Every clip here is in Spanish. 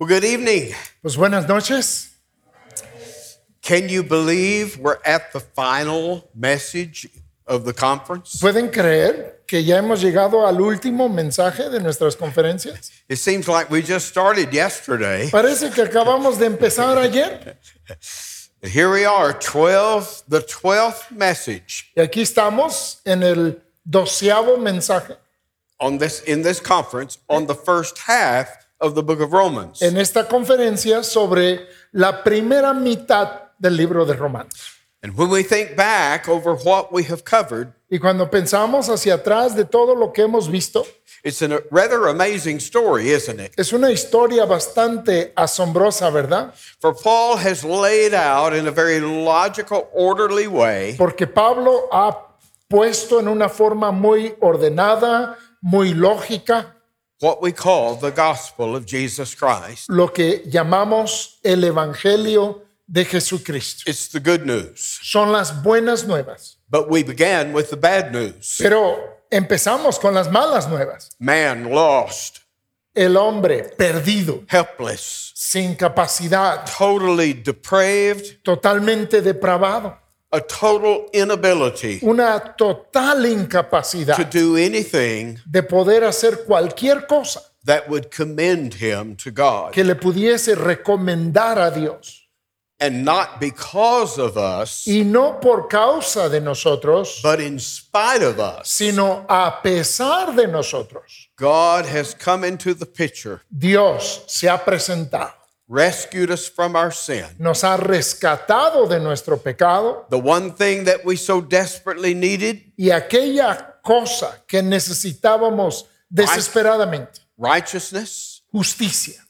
Well, good evening. Pues buenas noches. Can you believe we're at the final message of the conference? ¿Pueden creer que ya hemos llegado al último mensaje de nuestras conferencias? It seems like we just started yesterday. Parece que acabamos de empezar ayer Here we are, 12, the 12th message y aquí estamos en el doceavo mensaje on this in this conference on the first half of the book of Romans. en esta conferencia sobre la primera mitad del libro de Romanos. And when we think back over what we have covered, Y cuando pensamos hacia atrás de todo lo que hemos visto, it's a rather amazing story, isn't it? es una historia bastante asombrosa, ¿verdad? For Paul has laid out in a very logical, orderly way Porque Pablo ha puesto en una forma muy ordenada, muy lógica, what we call the gospel of Jesus Christ. lo que llamamos el Evangelio de Jesucristo. It's the good news. Son las buenas nuevas. But we began with the bad news. Pero empezamos con las malas nuevas. Man lost, El hombre perdido, helpless, sin capacidad, totally depraved, totalmente depravado, a total inability una total to incapacidad do anything de poder hacer cualquier cosa that would commend him to God. que le pudiese recomendar a Dios. And not because of us, Y no por causa de nosotros, but in spite of us. sino a pesar de nosotros. God has come into the picture, Dios se ha presentado, rescued us from our sin. nos ha rescatado de nuestro pecado The one thing that we so desperately needed, y aquella cosa que necesitábamos desesperadamente, righteousness, justicia.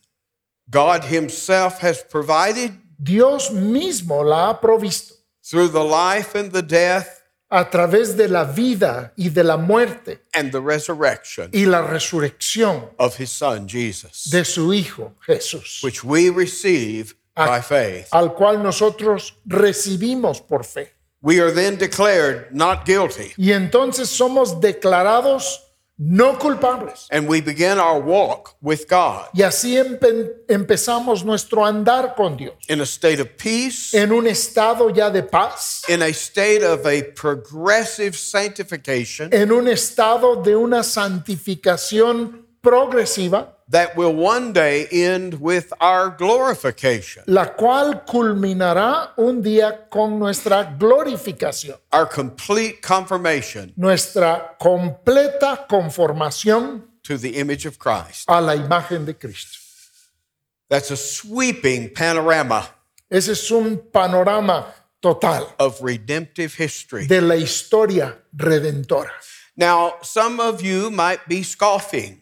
God Himself has provided Dios mismo la ha provisto through the life and the death a través de la vida y de la muerte and the resurrection y la resurrección of His Son Jesus, de su Hijo Jesús, which we receive by faith. al cual nosotros recibimos por fe. We are then declared not guilty, Y entonces somos declarados no culpables. and we begin our walk with God Y así empe- empezamos nuestro andar con Dios. in a state of peace, en un estado ya de paz, in a state of a progressive sanctification en un estado de una santificación progresiva, that will one day end with our glorification, la cual culminará un día con nuestra glorificación, our complete confirmation nuestra completa conformación to the image of Christ. a la imagen de Cristo. That's a sweeping panorama Ese es un panorama total of redemptive history. de la historia redentora. Now, some of you might be scoffing.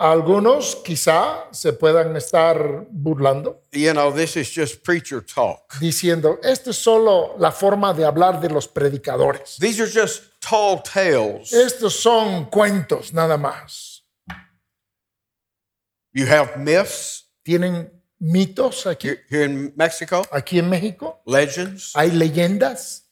Algunos quizá se puedan estar burlando, You know, this is just preacher talk. diciendo, esto es solo la forma de hablar de los predicadores. These are just tall tales. Estos son cuentos nada más. You have myths Tienen mitos aquí, here, in Mexico, aquí en México. legends. Hay leyendas.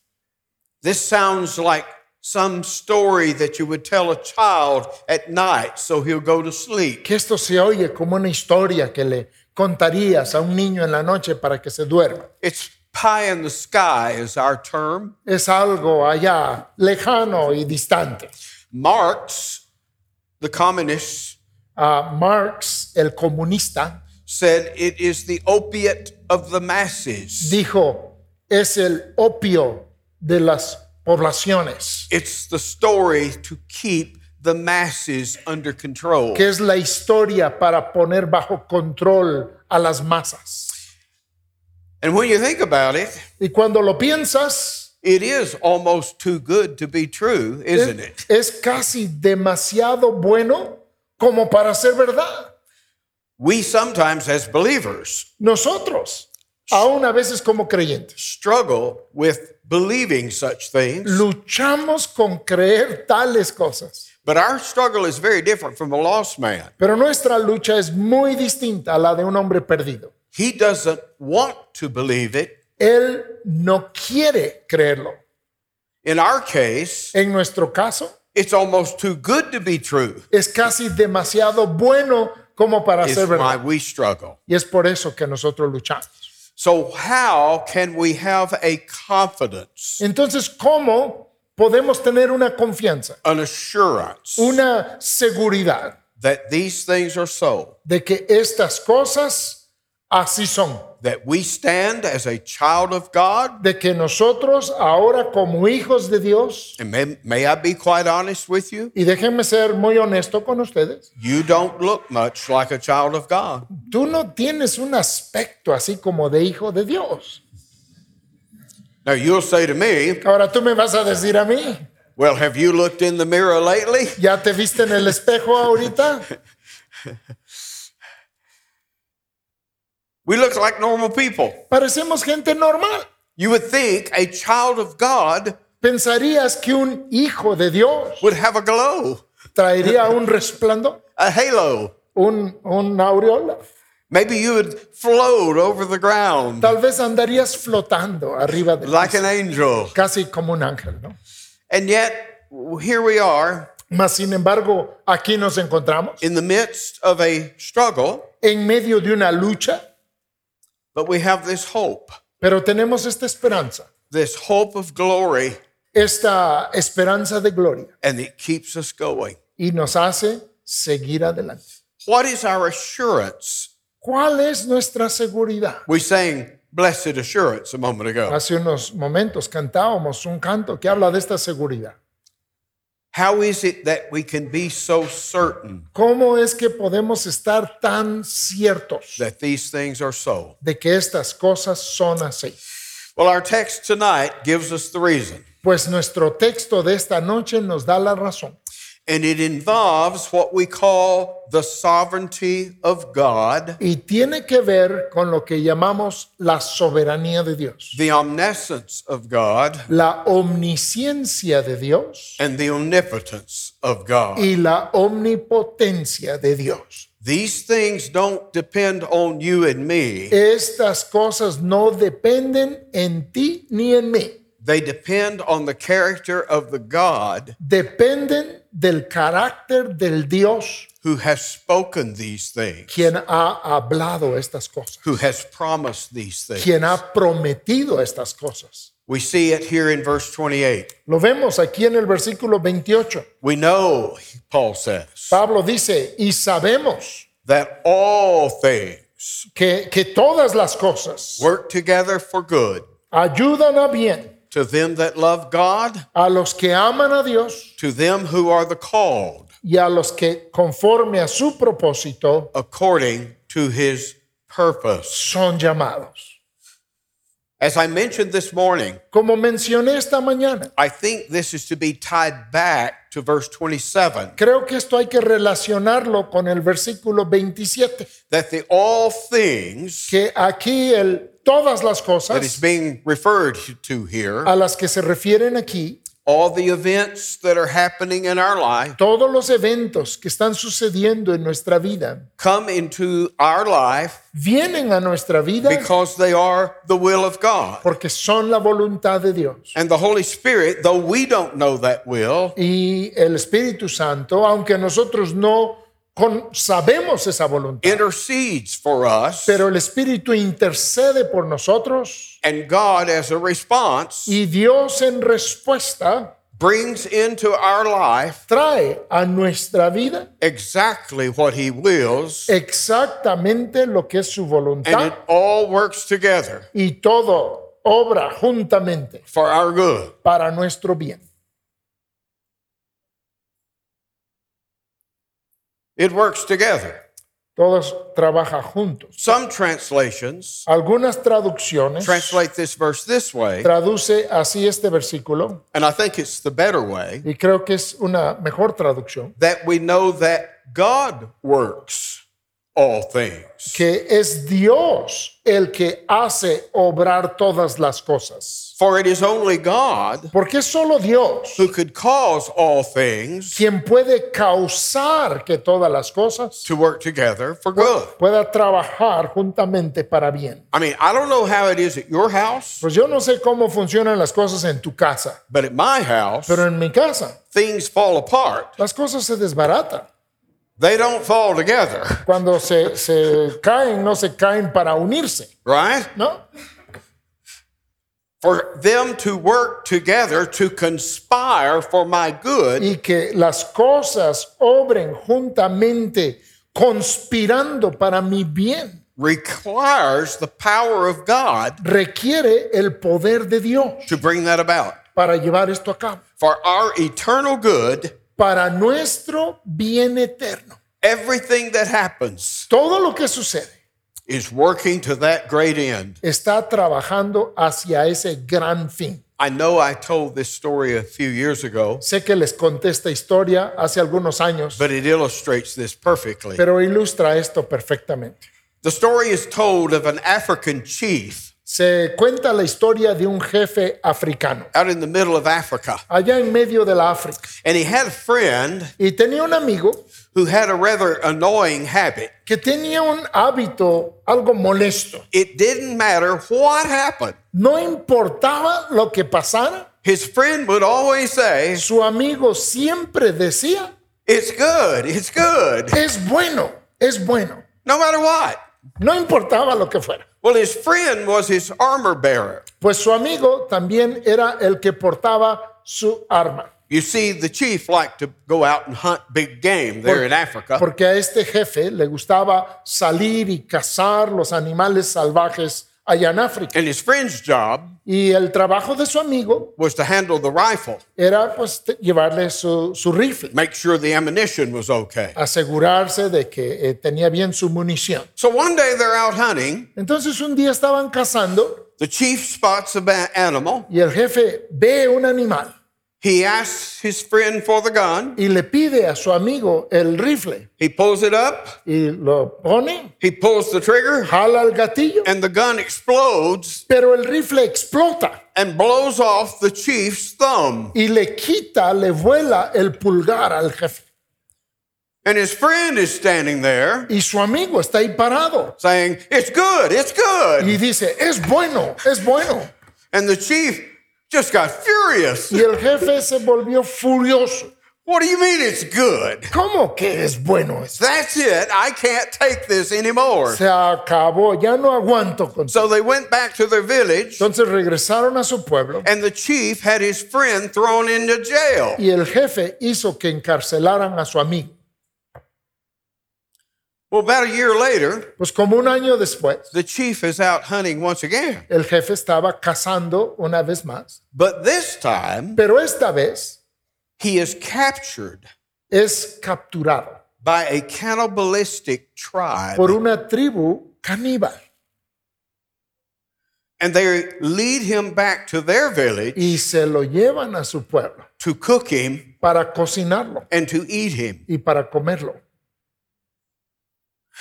This sounds like some story that you would tell a child at night so he'll go to sleep. Que esto se oye como una historia que le contarías a un niño en la noche para que se duerma. It's pie in the sky, is our term. Es algo allá lejano y distante. Marx, the communist, Ah, Marx, el comunista, said it is the opiate of the masses. dijo, es el opio de las poblaciones, It's the story to keep the masses under control. que es la historia para poner bajo control a las masas. And when you think about it, Y cuando lo piensas, it is almost too good to be true, isn't it? es, es casi demasiado bueno como para ser verdad. We sometimes, as believers, Nosotros, aún a veces como creyentes, struggle with believing such things, luchamos con creer tales cosas. but our struggle is very different from a lost man. Pero nuestra lucha es muy distinta a la de un hombre perdido. He doesn't want to believe it. Él no quiere creerlo. In our case, En nuestro caso, it's almost too good to be true. es casi demasiado bueno como para ser why verdad. we struggle. Y es por eso que nosotros luchamos. So, how can we have a confidence, Entonces, ¿cómo podemos tener una confianza, an assurance una seguridad that these things are so? de que estas cosas así son? That we stand as a child of God? De que nosotros ahora como hijos de Dios, And may, may I be quite honest with you? y déjenme ser muy honesto con ustedes, You don't look much like a child of God. tú no tienes un aspecto así como de hijo de Dios. Now, you'll say to me, Ahora tú me vas a decir a mí, Well, have you looked in the mirror lately? ¿ya te viste en el espejo ahorita? We look like normal people. Parecemos gente normal. You would think a child of God ¿Pensarías que un hijo de Dios would have a glow, traería un resplandor, a halo. un, un aureola? Maybe you would float over the ground Tal vez andarías flotando arriba de like an angel. casi como un ángel, ¿no? And yet, here we are Mas sin embargo, aquí nos encontramos in the midst of a struggle, en medio de una lucha, but we have this hope, pero tenemos esta esperanza, this hope of glory, esta esperanza de gloria and it keeps us going. y nos hace seguir adelante. What is our assurance? ¿Cuál es nuestra seguridad? We sang blessed assurance a moment ago. Hace unos momentos cantábamos un canto que habla de esta seguridad. How is it that we can be so certain ¿Cómo es que podemos estar tan ciertos that these things are so? de que estas cosas son así? Well, our text tonight gives us the reason, Pues nuestro texto de esta noche nos da la razón and it involves what we call the sovereignty of God, y tiene que ver con lo que llamamos la soberanía de Dios, the omniscience of God, la omnisciencia de Dios and the omnipotence of God. y la omnipotencia de Dios. These things don't depend on you and me, Estas cosas no dependen en ti ni en mí, they depend on the character of the God dependen del carácter del Dios who has spoken these things, quien ha hablado estas cosas, who has promised these things. quien ha prometido estas cosas. We see it here in verse 28. Lo vemos aquí en el versículo 28. We know, Paul says, Pablo dice, y sabemos that all things que, que todas las cosas work together for good ayudan a bien to them that love God, a los que aman a Dios to them who are the called y a los que conforme a su propósito according to his purpose. son llamados. As I mentioned this morning, Como mencioné esta mañana, I think this is to be tied back to verse 27 creo que esto hay que relacionarlo con el versículo 27, that the all things que aquí el todas las that is cosas being referred to here, a las que se refieren aquí, all the events that are happening in our life, todos los eventos que están sucediendo en nuestra vida, come into our life vienen a nuestra vida because they are the will of God. porque son la voluntad de Dios. And the Holy Spirit, though we don't know that will, Y el Espíritu Santo, aunque nosotros no con- sabemos esa voluntad, intercedes for us, pero el Espíritu intercede por nosotros and God, as a response, y Dios en respuesta brings into our life trae a nuestra vida exactly what He wills, exactamente lo que es su and voluntad it all works together y todo obra juntamente for our good. para nuestro bien. It works together. Todos trabajan juntos. Some translations Algunas traducciones translate this verse this way, traduce así este versículo and I think it's the better way y creo que es una mejor traducción, that we know that God works all things. que es Dios el que hace obrar todas las cosas. For it is only God Porque solo Dios who could cause all things quien puede causar que todas las cosas to work together for good. pueda trabajar juntamente para bien. I mean, I don't know how it is at your house, Pues yo no sé cómo funcionan las cosas en tu casa, but at my house, pero en mi casa things fall apart. las cosas se desbaratan. they don't fall together, Cuando se, se caen, no se caen para unirse, right? ¿no? For them to work together to conspire for my good Y que las cosas obren juntamente, conspirando para mi bien. requires the power of God Requiere el poder de Dios to bring that about. para llevar esto a cabo. For our eternal good, Para nuestro bien eterno. everything that happens Todo lo que sucede is working to that great end. está trabajando hacia ese gran fin. I know I told this story a few years ago, Sé que les conté esta historia hace algunos años, but it illustrates this perfectly. pero ilustra esto perfectamente. The story is told of an African chief Se cuenta la historia de un jefe africano, out in the middle of Africa, allá en medio de la África, and he had a friend y tenía un amigo who had a rather annoying habit. que tenía un hábito algo molesto. It didn't matter what happened. No importaba lo que pasara, His friend would always say, su amigo siempre decía, It's good, it's good, es bueno, es bueno. no matter what. No importaba lo que fuera. Well, his friend was his armor bearer. Pues su amigo también era el que portaba su arma. You see, the chief liked to go out and hunt big game there in Africa. Porque a este jefe le gustaba salir y cazar los animales salvajes allá en África. And his friend's job Y el trabajo de su amigo was to handle the rifle, era pues llevarle su, su rifle, make sure the ammunition was okay. asegurarse de que eh, tenía bien su munición. So one day they're out hunting. Entonces un día estaban cazando The chief spots a animal. y el jefe ve un animal He asks his friend for the gun. y le pide a su amigo el rifle He pulls it up. y lo pone, He pulls the trigger, jala el gatillo, and the gun explodes pero el rifle explota and blows off the chief's thumb. y le quita, le vuela el pulgar al jefe. And his friend is standing there Y su amigo está ahí parado saying, It's good, it's good. y dice, es bueno, es bueno. And the chief just got furious. Y el jefe se volvió furioso. What do you mean it's good? ¿Cómo que es bueno eso? That's it. I can't take this anymore. Se acabó, ya no aguanto con So they went back to their village, Entonces regresaron a su pueblo and the chief had his friend thrown into jail. y el jefe hizo que encarcelaran a su amigo. Well, about a year later, Pues como un año después, the chief is out hunting once again. el jefe estaba cazando una vez más, But this time, pero esta vez he is captured es capturado by a cannibalistic tribe. por una tribu caníbal And they lead him back to their village y se lo llevan a su pueblo to cook him para cocinarlo and to eat him. y para comerlo.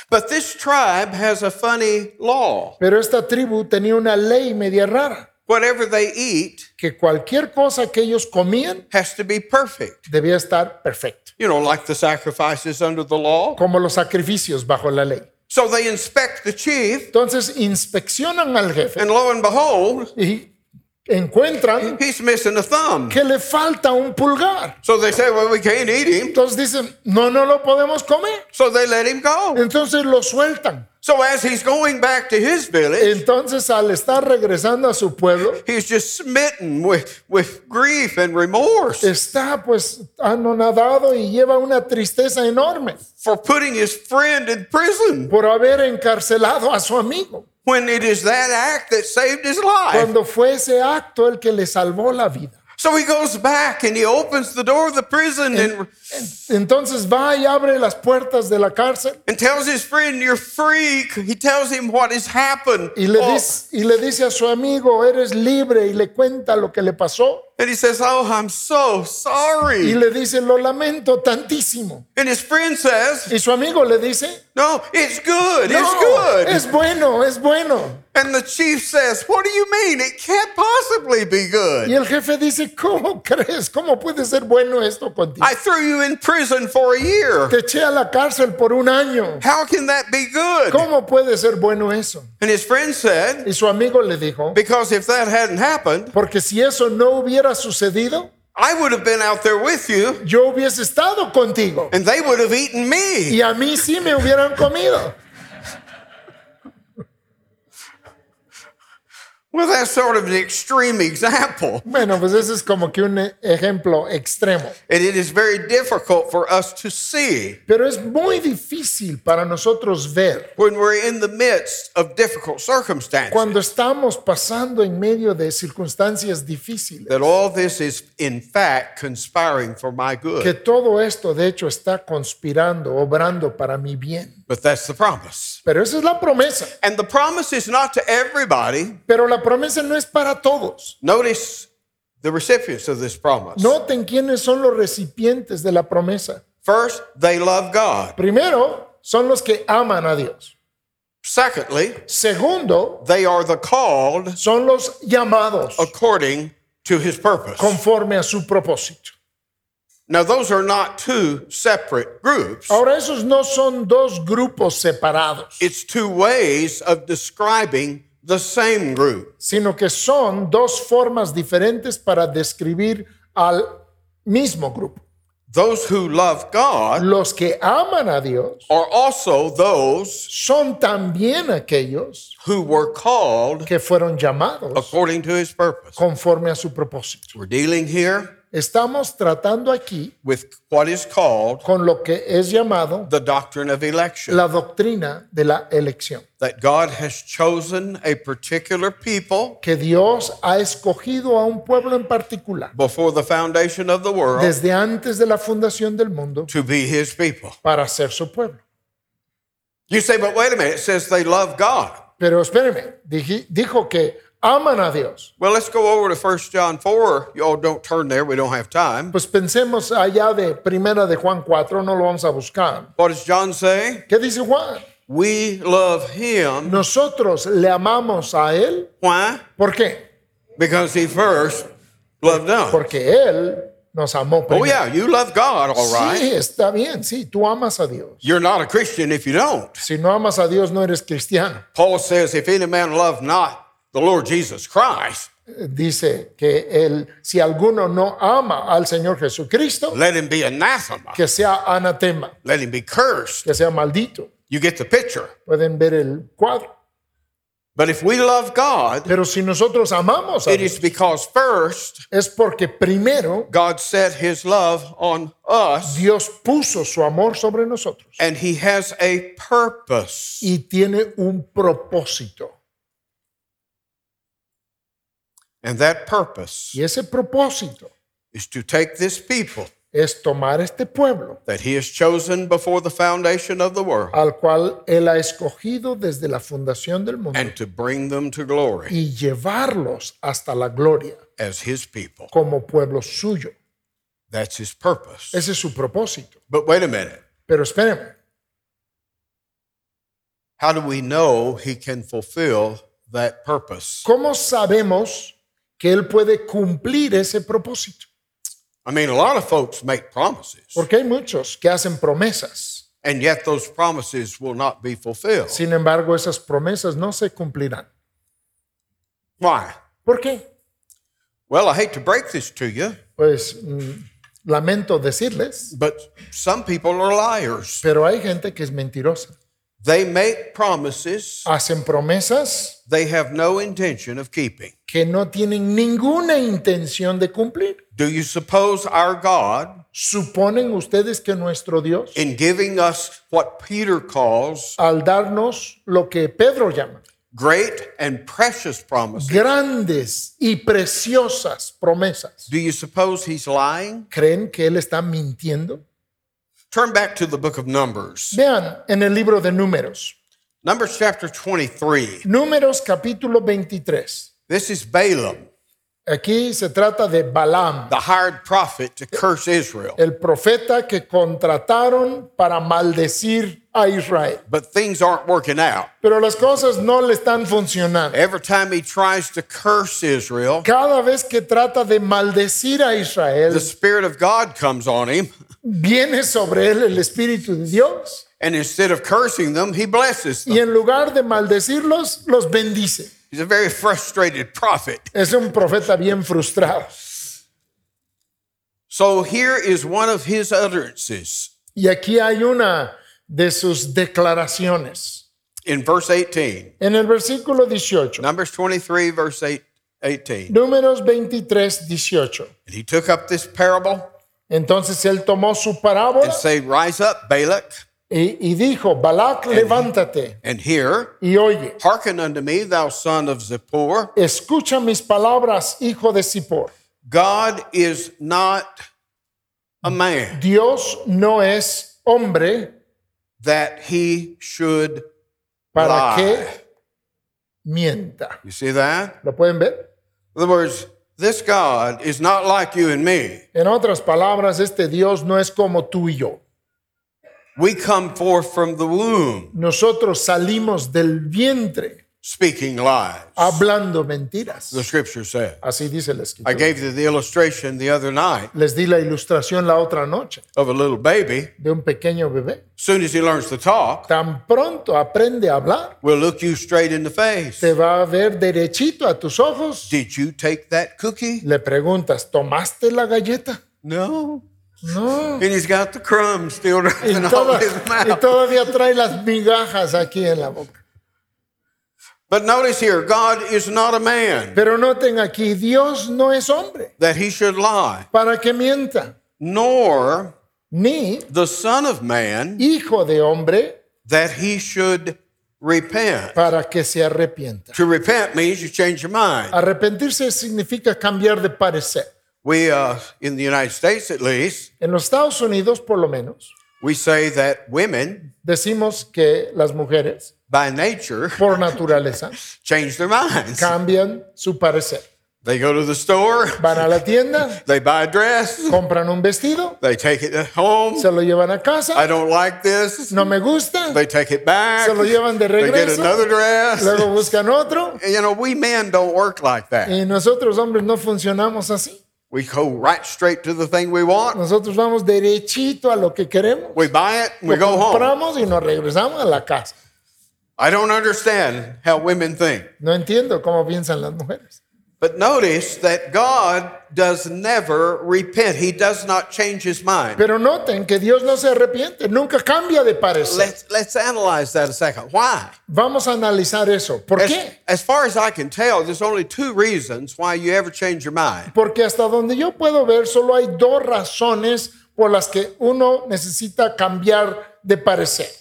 But this tribe has a funny law. Pero esta tribu tenía una ley media rara, Whatever they eat que cualquier cosa que ellos comían has to be perfect. debía estar perfecto, You know, like the sacrifices under the law. como los sacrificios bajo la ley. So they inspect the chief, Entonces inspeccionan al jefe and lo and behold, y encuentran he's missing a thumb. que le falta un pulgar. So they say, well, we can't eat him. Entonces dicen, no, no lo podemos comer. So they let him go. Entonces lo sueltan. So as he's going back to his village, Entonces al estar regresando a su pueblo, he's just smitten with, with grief and remorse está pues anonadado y lleva una tristeza enorme for putting his friend in prison por haber encarcelado a su amigo. When it is that act that saved his life. Cuando fue ese acto el que le salvó la vida. So he goes back and he opens the door of the prison and, Entonces va y abre las puertas de la cárcel and tells his friend, You're free. He tells him what has happened. y le, Oh, dice, y le dice a su amigo, eres libre y le cuenta lo que le pasó and he says, Oh, I'm so y sorry. le dice, lo lamento tantísimo. And his friend says, Y su amigo le dice, No, it's good. It's good. es bueno, es bueno. And the chief says, What do you mean? It can't possibly be Y good. el jefe dice, ¿cómo crees? ¿Cómo puede ser bueno esto contigo? I threw you in prison for a year. Te eché a la cárcel por un año. How can that be good? ¿Cómo puede ser bueno eso? And his friend said, Y su amigo le dijo, Because if that hadn't happened, porque si eso no hubiera sucedido, I would have been out there with you yo hubiese estado contigo and they would have eaten me. y a mí sí me hubieran comido. Well, that's sort of an extreme example. Bueno, pues ese es como que un ejemplo extremo. And it is very difficult for us to see Pero es muy difícil para nosotros ver when we're in the midst of difficult circumstances cuando estamos pasando en medio de circunstancias difíciles that all this is, in fact, conspiring for my que good. todo esto de hecho está conspirando, obrando para mi bien. But that's the promise. Pero esa es la promesa. And the promise is not to everybody. Pero la promesa no es para todos. Notice the recipients of this promise. Noten quiénes son los recipientes de la promesa. First, they love God. Primero, son los que aman a Dios. Secondly, Segundo, they are the called son los llamados according to his purpose. conforme a su propósito. Now, those are not two separate groups. Ahora, esos no son dos grupos separados, It's two ways of describing the same group. sino que son dos formas diferentes para describir al mismo grupo. Those who love God Los que aman a Dios are also those son también aquellos who were called que fueron llamados according to his purpose. conforme a su propósito. We're dealing here Estamos tratando aquí with what is called con lo que es llamado the doctrine of election. la doctrina de la elección, That God has chosen a particular people que Dios ha escogido a un pueblo en particular before the foundation of the world desde antes de la fundación del mundo to be his people. para ser su pueblo. You say, but wait a minute, it says they love God. Pero espéreme, dijo que aman a Dios. Well, let's go over to 1 John 4. Y'all don't turn there, we don't have time. Pues pensemos allá de Primera de Juan 4, no lo vamos a buscar. What does John say? ¿Qué dice Juan? We love him. Nosotros le amamos a Él. Why? ¿Por qué? Because he first loved us. Porque Él nos amó Oh, primero. yeah, you love God, all right. Sí, está bien, sí, tú amas a Dios. You're not a Christian if you don't. Si no amas a Dios, no eres cristiano. Paul says, if any man love not the Lord Jesus Christ, Dice que él, si alguno no ama al Señor Jesucristo, let him be anathema. que sea anatema, Let him be cursed. que sea maldito. You get the picture. Pueden ver el cuadro. But if we love God, Pero si nosotros amamos a it Dios, is because first es porque primero God set his love on us Dios puso su amor sobre nosotros and he has a purpose. y tiene un propósito. And that purpose Y ese propósito is to take this people es tomar este pueblo that he has chosen before the foundation of the world al cual Él ha escogido desde la fundación del mundo and to bring them to glory y llevarlos hasta la gloria as his people. como pueblo suyo. That's his purpose. Ese es su propósito. But wait a minute. Pero How do we know he can fulfill that purpose? ¿cómo sabemos que Él puede cumplir ese propósito? I mean, a lot of folks make promises, Porque hay muchos que hacen promesas. and yet those promises will not be fulfilled. Sin embargo, esas promesas no se cumplirán. Why? ¿Por qué? Well, I hate to break this to you, Pues mm, lamento decirles, but some people are liars. pero hay gente que es mentirosa. They make promises Hacen promesas they have no intention of keeping. que no tienen ninguna intención de cumplir. Do you suppose our God, ¿Suponen ustedes que nuestro Dios, in giving us what Peter calls al darnos lo que Pedro llama great and precious promises, grandes y preciosas promesas, do you suppose he's lying? creen que Él está mintiendo? Turn back to the book of Numbers. Vean en el libro de Números, Numbers chapter 23. Números capítulo 23. This is Balaam, Aquí se trata de Balaam, the hired prophet to curse Israel. el profeta que contrataron para maldecir a Israel. But things aren't working out. Pero las cosas no le están funcionando. Every time he tries to curse Israel, Cada vez que trata de maldecir a Israel, the Spirit of God comes on him, viene sobre él el Espíritu de Dios and instead of cursing them, he blesses y them. en lugar de maldecirlos, los bendice. He's a very frustrated prophet. Es un profeta bien frustrado. So here is one of his utterances Y aquí hay una de sus declaraciones. in verse 18. En el versículo 18, Numbers 23, verse 8, 18. números 23, 18. And he took up this parable Entonces él tomó su and parábola said, Rise up, Balak, y, y dijo, levántate and hear. y oye, Hearken unto me, thou son of Zippor. escucha mis palabras, hijo de Zippor. God is not a man Dios no es hombre that he should para lie. que mienta. You see that? ¿Lo pueden ver? In other words, this God is not like you and me. En otras palabras, este Dios no es como tú y yo. We come forth from the womb Nosotros salimos del vientre speaking lies, hablando mentiras. the scripture said. Así dice la I escritura. gave you the illustration the other night Les di la ilustración la otra noche of a little baby. de un pequeño bebé. As soon as he learns to talk, Tan pronto aprende a hablar, will look you straight in the face. te va a ver derechito a tus ojos. Did you take that cookie? Le preguntas, ¿tomaste la galleta? No. No. And he's got the crumbs still Y, toda- y todavía trae las migajas aquí en la boca. But notice here, God is not a man Pero noten aquí, Dios no es hombre that he should lie, para que mienta, nor ni the Son of Man hijo de hombre that he should repent. para que se arrepienta. To repent means you change your mind. Arrepentirse significa cambiar de parecer. We, uh, in the United States at least, En los Estados Unidos, por lo menos, we say that women, decimos que las mujeres, by nature, por naturaleza, change their minds. cambian su parecer. They go to the store, Van a la tienda, they buy a dress, compran un vestido, they take it home. se lo llevan a I casa, don't like this. no me gusta, They take it back. se lo llevan de They get regreso, another dress. luego buscan otro. You know, we men don't work like that. Y nosotros hombres no funcionamos así. We go right straight to the thing we want. Nosotros vamos derechito a lo que queremos. We buy it we go home. compramos y nos regresamos a la casa. I don't understand how women think. No entiendo cómo piensan las mujeres. But notice that God does never repent. He does not change his mind. Pero noten que Dios no se arrepiente, nunca cambia de parecer. Let's, let's analyze that a second. Why? Vamos a analizar eso. ¿Por As, qué? as far as I can tell, there's only two reasons why you ever change your mind. Porque hasta donde yo puedo ver, solo hay dos razones por las que uno necesita cambiar de parecer.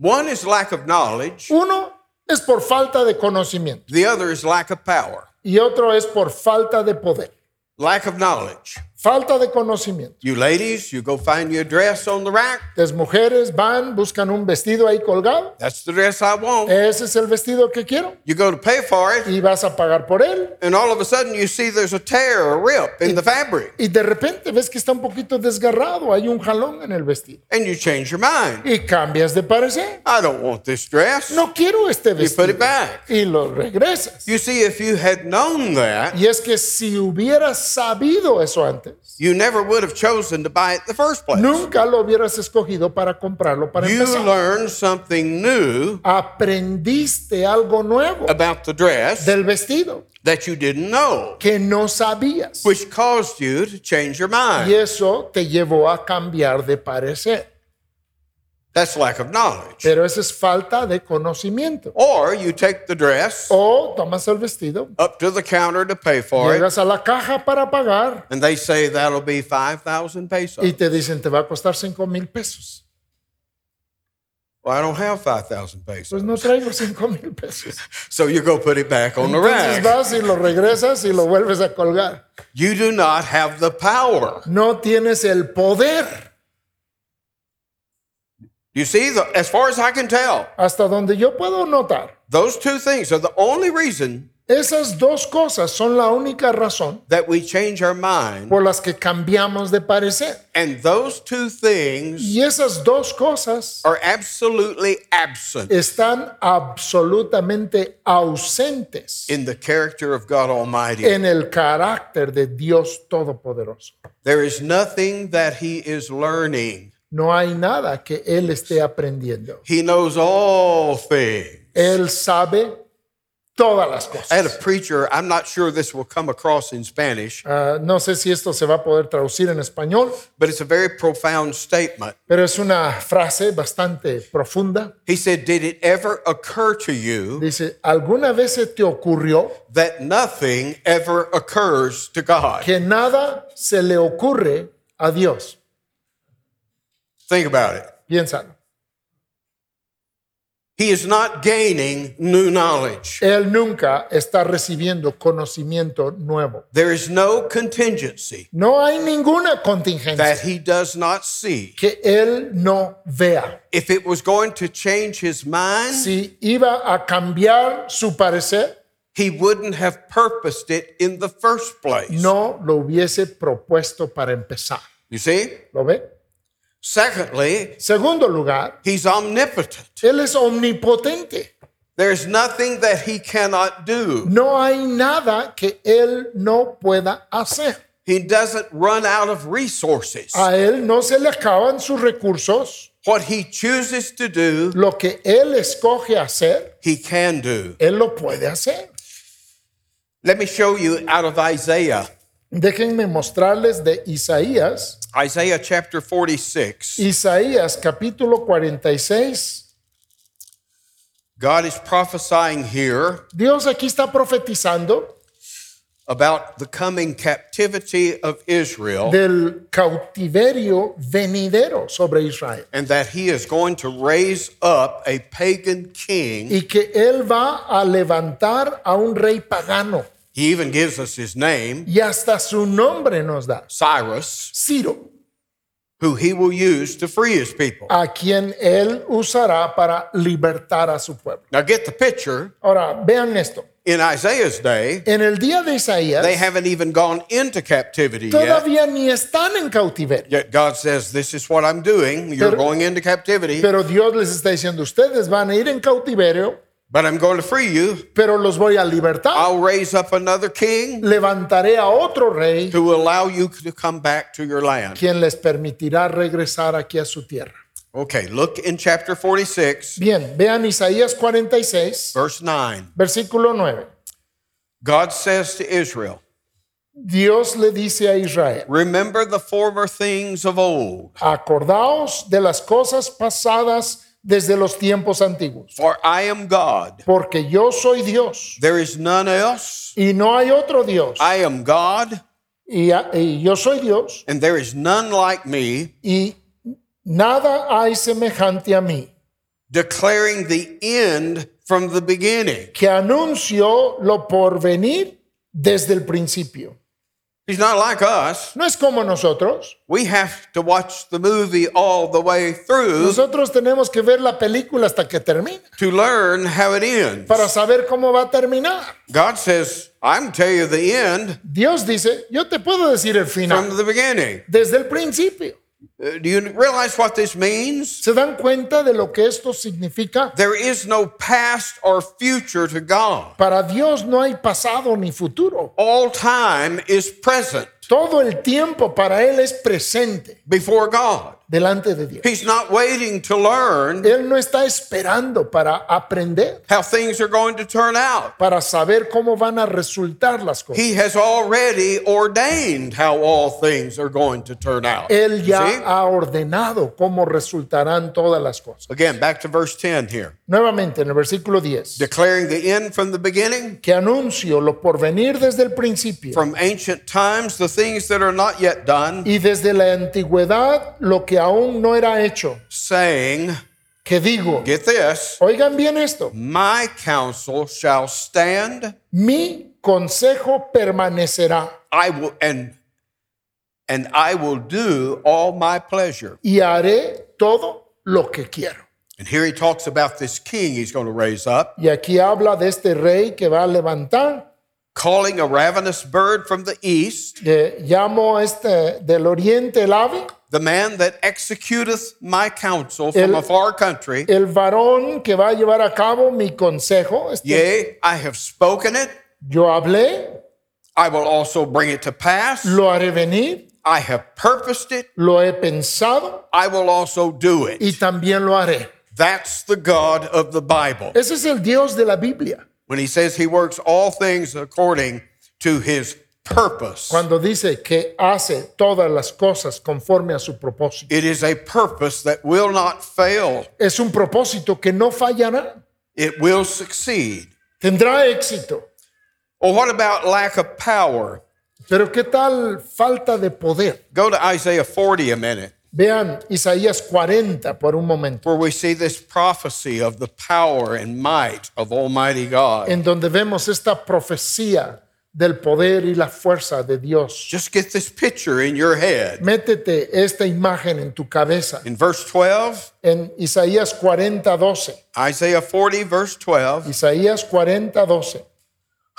One is lack of knowledge, Uno es por falta de conocimiento the other is lack of power. Y otro es por falta de poder. Lack of knowledge. Falta de conocimiento. You ladies, you go find your dress on the rack. Las mujeres van, buscan un vestido ahí colgado. That's the dress I want. Ese es el vestido que quiero. You go to pay for it, Y vas a pagar por él. and all of a sudden you see there's a tear, a rip in the fabric, Y de repente ves que está un poquito desgarrado. Hay un jalón en el vestido. and you change your mind. Y cambias de parecer. I don't want this dress. No quiero este You put vestido. it back. Y lo regresas. You see, if you had known that, Y es que si hubieras sabido eso antes, you never would have chosen to buy it the first place. nunca lo hubieras escogido para comprarlo para You empezar. learned something new Aprendiste algo nuevo about the dress del vestido that you didn't know, que no sabías. which caused you to change your Y mind. eso te llevó a cambiar de parecer. That's lack of knowledge. Pero eso es falta de conocimiento. Or you take the dress O tomas el vestido, up to the counter to pay for it, llegas a la caja para pagar and they say that'll be 5,000 pesos. y te dicen te va a costar 5 mil pesos. Well, I don't have 5,000 pesos. Pues no traigo 5 mil pesos. So you go put it back on the Entonces rack. vas y lo regresas y lo vuelves a colgar. You do not have the power. No tienes el poder. You see, the, as far as I can tell, Hasta donde yo puedo notar, those two things are the only reason esas dos cosas son la única razón that we change our mind. por las que cambiamos de parecer. And those two things Y esas dos cosas are absolutely absent están absolutamente ausentes in the character of God Almighty. en el carácter de Dios Todopoderoso. There is nothing that He is learning. No hay nada que Él esté aprendiendo. He knows all things. Él sabe todas las I had a cosas. preacher, I'm not sure this will come across in Spanish, Ah, no sé si esto se va a poder traducir en español, but it's a very profound statement. pero es una frase bastante profunda. He said, Did it ever occur to you Dice, ¿alguna vez se te ocurrió that nothing ever occurs to God? que nada se le ocurre a Dios? Think about it. Piénsalo. He is not gaining new knowledge. Él nunca está recibiendo conocimiento nuevo. There is no contingency No hay ninguna contingencia that he does not see. que él no vea. If it was going to change his mind, Si iba a cambiar su parecer, he wouldn't have purposed it in the first place. no lo hubiese propuesto para empezar. You see? ¿Lo ve? Secondly, Segundo lugar, he's omnipotent. él es omnipotente. There's nothing that he cannot do. No hay nada que él no pueda hacer. He doesn't run out of resources. A él no se le acaban sus recursos. What he chooses to do, Lo que él escoge hacer, he can do. él lo puede hacer. Let me show you out of Isaiah. Déjenme mostrarles de Isaías, Isaiah chapter 46. Isaías capítulo 46. God is prophesying here Dios aquí está profetizando about the coming captivity of Israel del cautiverio venidero sobre Israel and that he is going to raise up a pagan king. y que él va a levantar a un rey pagano He even gives us his name, y hasta su nombre nos da, Cyrus, Ciro, who he will use to free his people. a quien él usará para libertar a su pueblo. Now get the picture. Ahora, vean esto. In Isaiah's day, En el día de Isaías they haven't even gone into captivity yet. todavía ni están en cautiverio. Yet God says, This is what I'm doing. You're Pero- going into captivity, Pero Dios les está diciendo, ustedes van a ir en cautiverio, but I'm going to free you. pero los voy a libertar. I'll raise up another king Levantaré a otro rey will allow you to come back to your land. quien les permitirá regresar aquí a su tierra. Okay, look in chapter 46, Bien, vean Isaías 46, verse 9. versículo 9. God says to Israel, Dios le dice a Israel, Remember the former things of old, acordaos de las cosas pasadas desde los tiempos antiguos, for I am God. porque yo soy Dios There is none else. y no hay otro Dios. I am God, Y, y yo soy Dios and there is none like me, y nada hay semejante a mí, declaring the end from the beginning. que anunció lo por venir desde el principio. He's not like us. No es como nosotros. We have to watch the movie all the way through Nosotros tenemos que ver la película hasta que termine to learn how it ends. para saber cómo va a terminar. God says, I can tell you the end Dios dice, yo te puedo decir el final from the beginning. desde el principio. Uh, Do you realize what this means? ¿Se dan cuenta de lo que esto significa? There is no past or future to God. Para Dios no hay pasado ni futuro. All time is present Todo el tiempo para Él es presente before God. Delante de Dios. He's not waiting to learn Él no está esperando para aprender, how things are going to turn out. para saber cómo van a resultar las cosas. He has already ordained how all things are going to turn out. Él ya see? ha ordenado cómo resultarán todas las cosas. Again, back to verse 10 here. Nuevamente en el versículo 10, Declaring the end from the beginning, que anuncio lo por venir desde el principio from ancient times, the things that are not yet done, y desde la antigüedad lo que aún no era hecho. saying, Que digo, Get this, oigan bien esto, my counsel shall stand, mi consejo permanecerá I will and and I will do all my pleasure. y haré todo lo que quiero. And here he talks about this king he's going to raise up, Y aquí habla de este rey que va a levantar. calling a ravenous bird from the east, llamo este del oriente el ave, the man that executeth my counsel from El- a far country. el varón que va a llevar a cabo mi consejo. Este, Yea, I have spoken it. Yo hablé, I will also bring it to pass. lo haré venir, I have purposed it. lo he pensado I will also do it. y también lo haré. That's the God of the Bible. Ese es el Dios de la Biblia. when he says he works all things according to his purpose. Cuando dice que hace todas las cosas conforme a su propósito. It is a purpose that will not fail. Es un propósito que no fallará. It will succeed. Tendrá éxito. Well, what about lack of power? Pero ¿qué tal falta de poder? Go to Isaiah 40 a minute, Vean Isaías 40 por un momento, where we see this prophecy of the power and might of Almighty God. en donde vemos esta profecía del poder y la fuerza de Dios. Just get this picture in your head. Métete esta imagen en tu cabeza. In verse 12, En Isaías 40, 12. Isaiah 40, verse 12, Isaías 40, 12.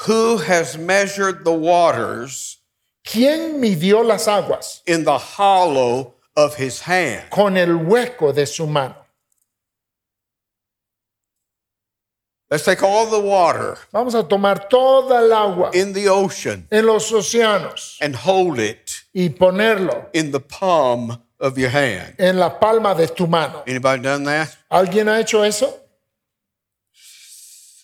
who has measured the waters ¿Quién midió las aguas in the hollow of his hand? con el hueco de su mano? Let's take all the water Vamos a tomar toda el agua in the ocean en los océanos and hold it y ponerlo in the palm of your hand. en la palma de tu mano. Anybody done that? ¿Alguien ha hecho eso?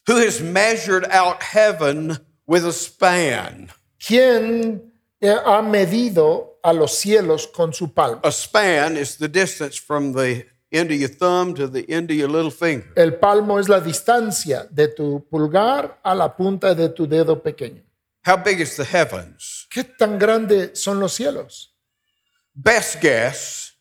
Who has measured out heaven with a span? ¿Quién eh, ha medido a los cielos con su palma? A span is the distance from the end of your thumb to the end of your little finger. El palmo es la distancia de tu pulgar a la punta de tu dedo pequeño. How big is the heavens? ¿Qué tan grandes son los cielos? Best guess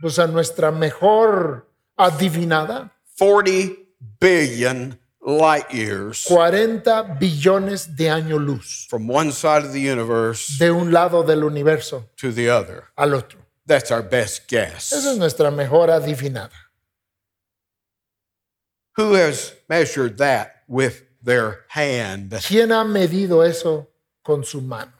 Pues a nuestra mejor adivinada, 40 billion light years 40 billones de años luz from one side of the universe de un lado del universo to the other. al otro. That's our best Esa guess. es nuestra mejor adivinada. Who has measured that with their hand? ¿Quién ha medido eso con su mano?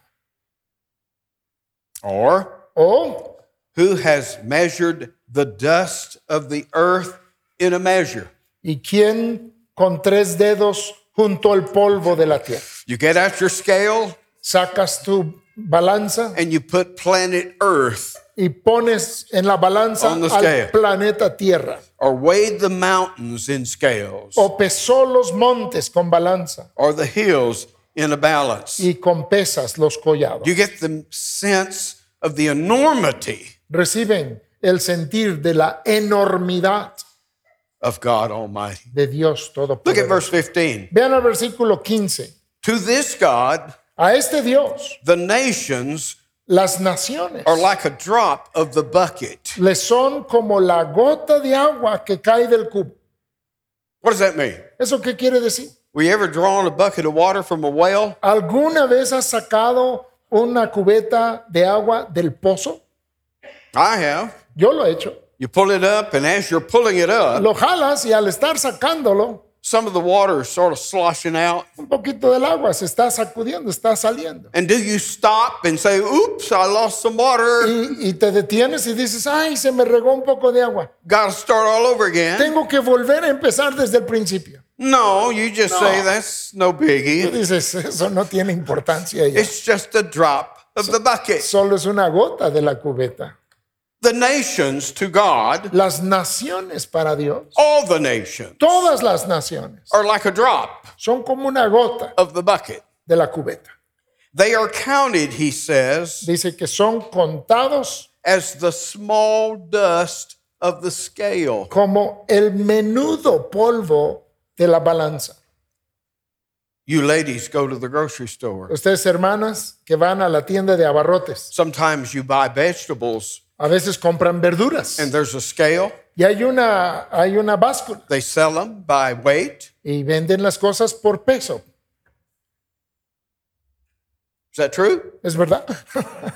Or ¿O who has measured the dust of the earth in a measure? y quién con tres dedos junto al polvo de la tierra? You get out your scale Sacas tu balanza and you put planet Earth y pones en la balanza al planeta Tierra. or weighed the mountains in scales O pesó los montes con balanza or the hills in a balance. y con pesas los collados. You get the sense of the enormity Reciben el sentir de la enormidad of God Almighty. de Dios Look at verse 15. Vean el versículo 15. To this God, A este Dios, the nations las naciones are like a drop of the bucket. le son como la gota de agua que cae del cubo. What does that mean? ¿Eso qué quiere decir? Were you ever drawn a bucket of water from a well? ¿Alguna vez has sacado una cubeta de agua del pozo? I have. Yo lo he hecho. You pull it up, and as you're pulling it up, Lo jalas y al estar sacándolo, some of the water is sort of sloshing out. un poquito del agua se está sacudiendo, está saliendo. And do you stop and say, oops, I lost some water? Y, y te detienes y dices, ay, se me regó un poco de agua. Got to start all over again? Tengo que volver a empezar desde el principio. No, you just say, that's no Tú biggie. dices, eso no tiene importancia ya. It's just a drop of the bucket. Solo es una gota de la cubeta. The nations to God, Las naciones para Dios, all the nations, todas las naciones, are like a drop son como una gota of the bucket. de la cubeta. They are counted, he says, Dice que son contados as the small dust of the scale. como el menudo polvo de la balanza. You ladies go to the grocery store. Ustedes, hermanas, que van a la tienda de abarrotes, Sometimes you buy vegetables a veces compran verduras and there's a scale. y hay una, hay una báscula They sell them by weight. y venden las cosas por peso. Is that true? ¿Es verdad?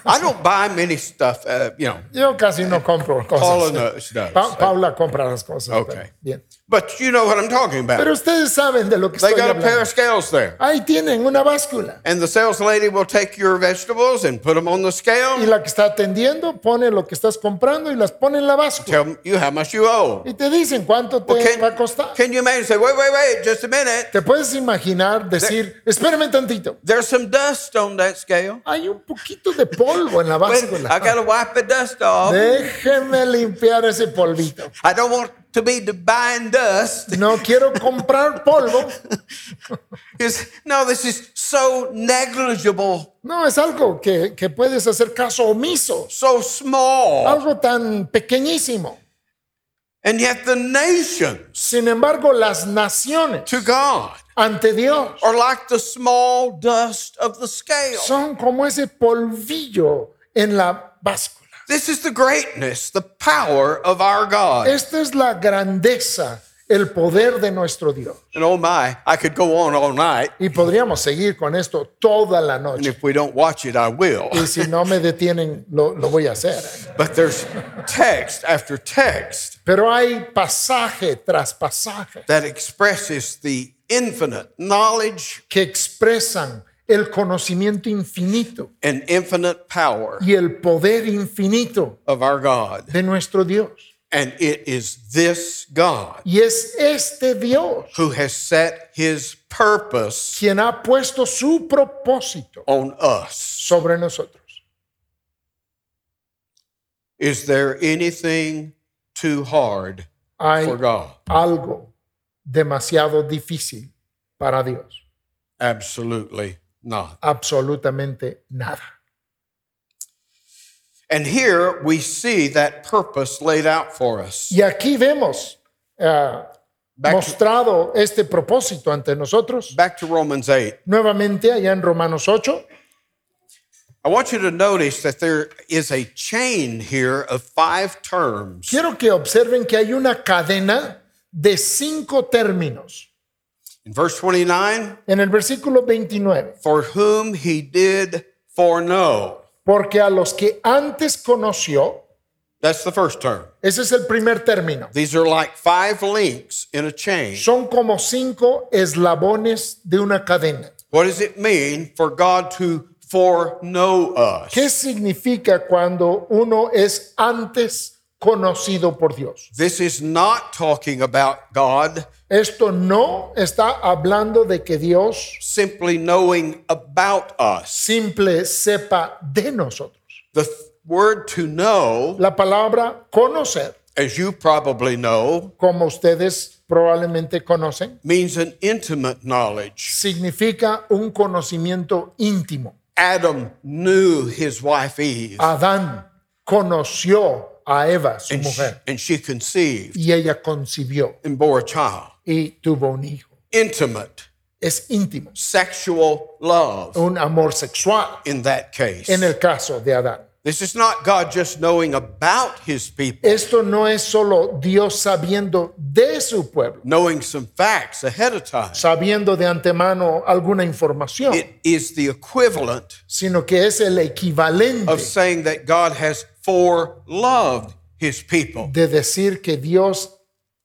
I don't buy many stuff, uh, you know, Yo casi no compro Paula cosas. knows. does. Pa- Paula compra las cosas. Okay. Bien. But you know what I'm talking about. Pero ustedes saben de lo que They estoy got a pair hablando. of scales there. Ahí tienen una báscula. And the sales lady will take your vegetables and put them on the Y scale, la que está atendiendo pone lo que estás comprando y las pone en la báscula. tell you how much you owe. Y te dicen cuánto te Well, va a costar. can you imagine? Say, wait, wait, wait, just a minute. Te puedes imaginar decir, espérame tantito. There's some dust on that scale. Hay un poquito de polvo en la Wait, I báscula. got to wipe the dust off. Déjeme limpiar ese polvito. I don't want to be to buying dust. no quiero comprar polvo. No, this is so negligible, No, es algo que, que puedes hacer caso omiso, so small. algo tan pequeñísimo. And yet the nations Sin embargo, las naciones to God ante Dios are like the small dust of the scale. son como ese polvillo en la báscula. This is the greatness, the power of our God. Esta es la grandeza, el poder de nuestro Dios. And oh my, I could go on all night. Y podríamos seguir con esto toda la And noche. if we don't watch it, I will. Y si no me detienen, lo, lo voy a hacer. But there's text after text Pero hay pasaje tras pasaje that expresses the infinite knowledge que expresan el conocimiento infinito and infinite power y el poder infinito of our God. de nuestro Dios. And it is this God Y es este Dios who has set his purpose quien ha puesto su propósito on us. sobre nosotros. Is there anything too hard Hay for God? algo demasiado difícil para Dios. Absolutely not. Absolutamente nada. And here we see that purpose laid out for us. Y aquí vemos ah, Back to, mostrado este propósito ante nosotros. back to Romans 8. Nuevamente allá en Romanos 8. I want you to notice that there is a chain here of five terms. Quiero que observen que hay una cadena de cinco términos. In verse 29, En el versículo 29, for whom he did foreknow. porque a los que antes conoció, That's the first term. ese es el primer término, These are like five links in a chain. son como cinco eslabones de una cadena. What does it mean for God to foreknow us? ¿Qué significa cuando uno es antes conocido por Dios? This is not talking about God Esto no está hablando de que Dios simply knowing about us. simple sepa de nosotros. The th- word to know, La palabra conocer, as you probably know, como ustedes probablemente conocen, means an intimate knowledge. significa un conocimiento íntimo. Adam knew his wife Eve, Adán conoció a Eva, su and she, mujer, and she conceived y ella concibió and bore a child. Y tuvo un hijo. Intimate, Es íntimo, sexual love un amor sexual in that case. en el caso de Adán. This is not God just knowing about his people, Esto no es solo Dios sabiendo de su pueblo, knowing some facts ahead of time. sabiendo de antemano alguna información, It is the equivalent sino que es el equivalente of saying that God has foreloved his people. de decir que Dios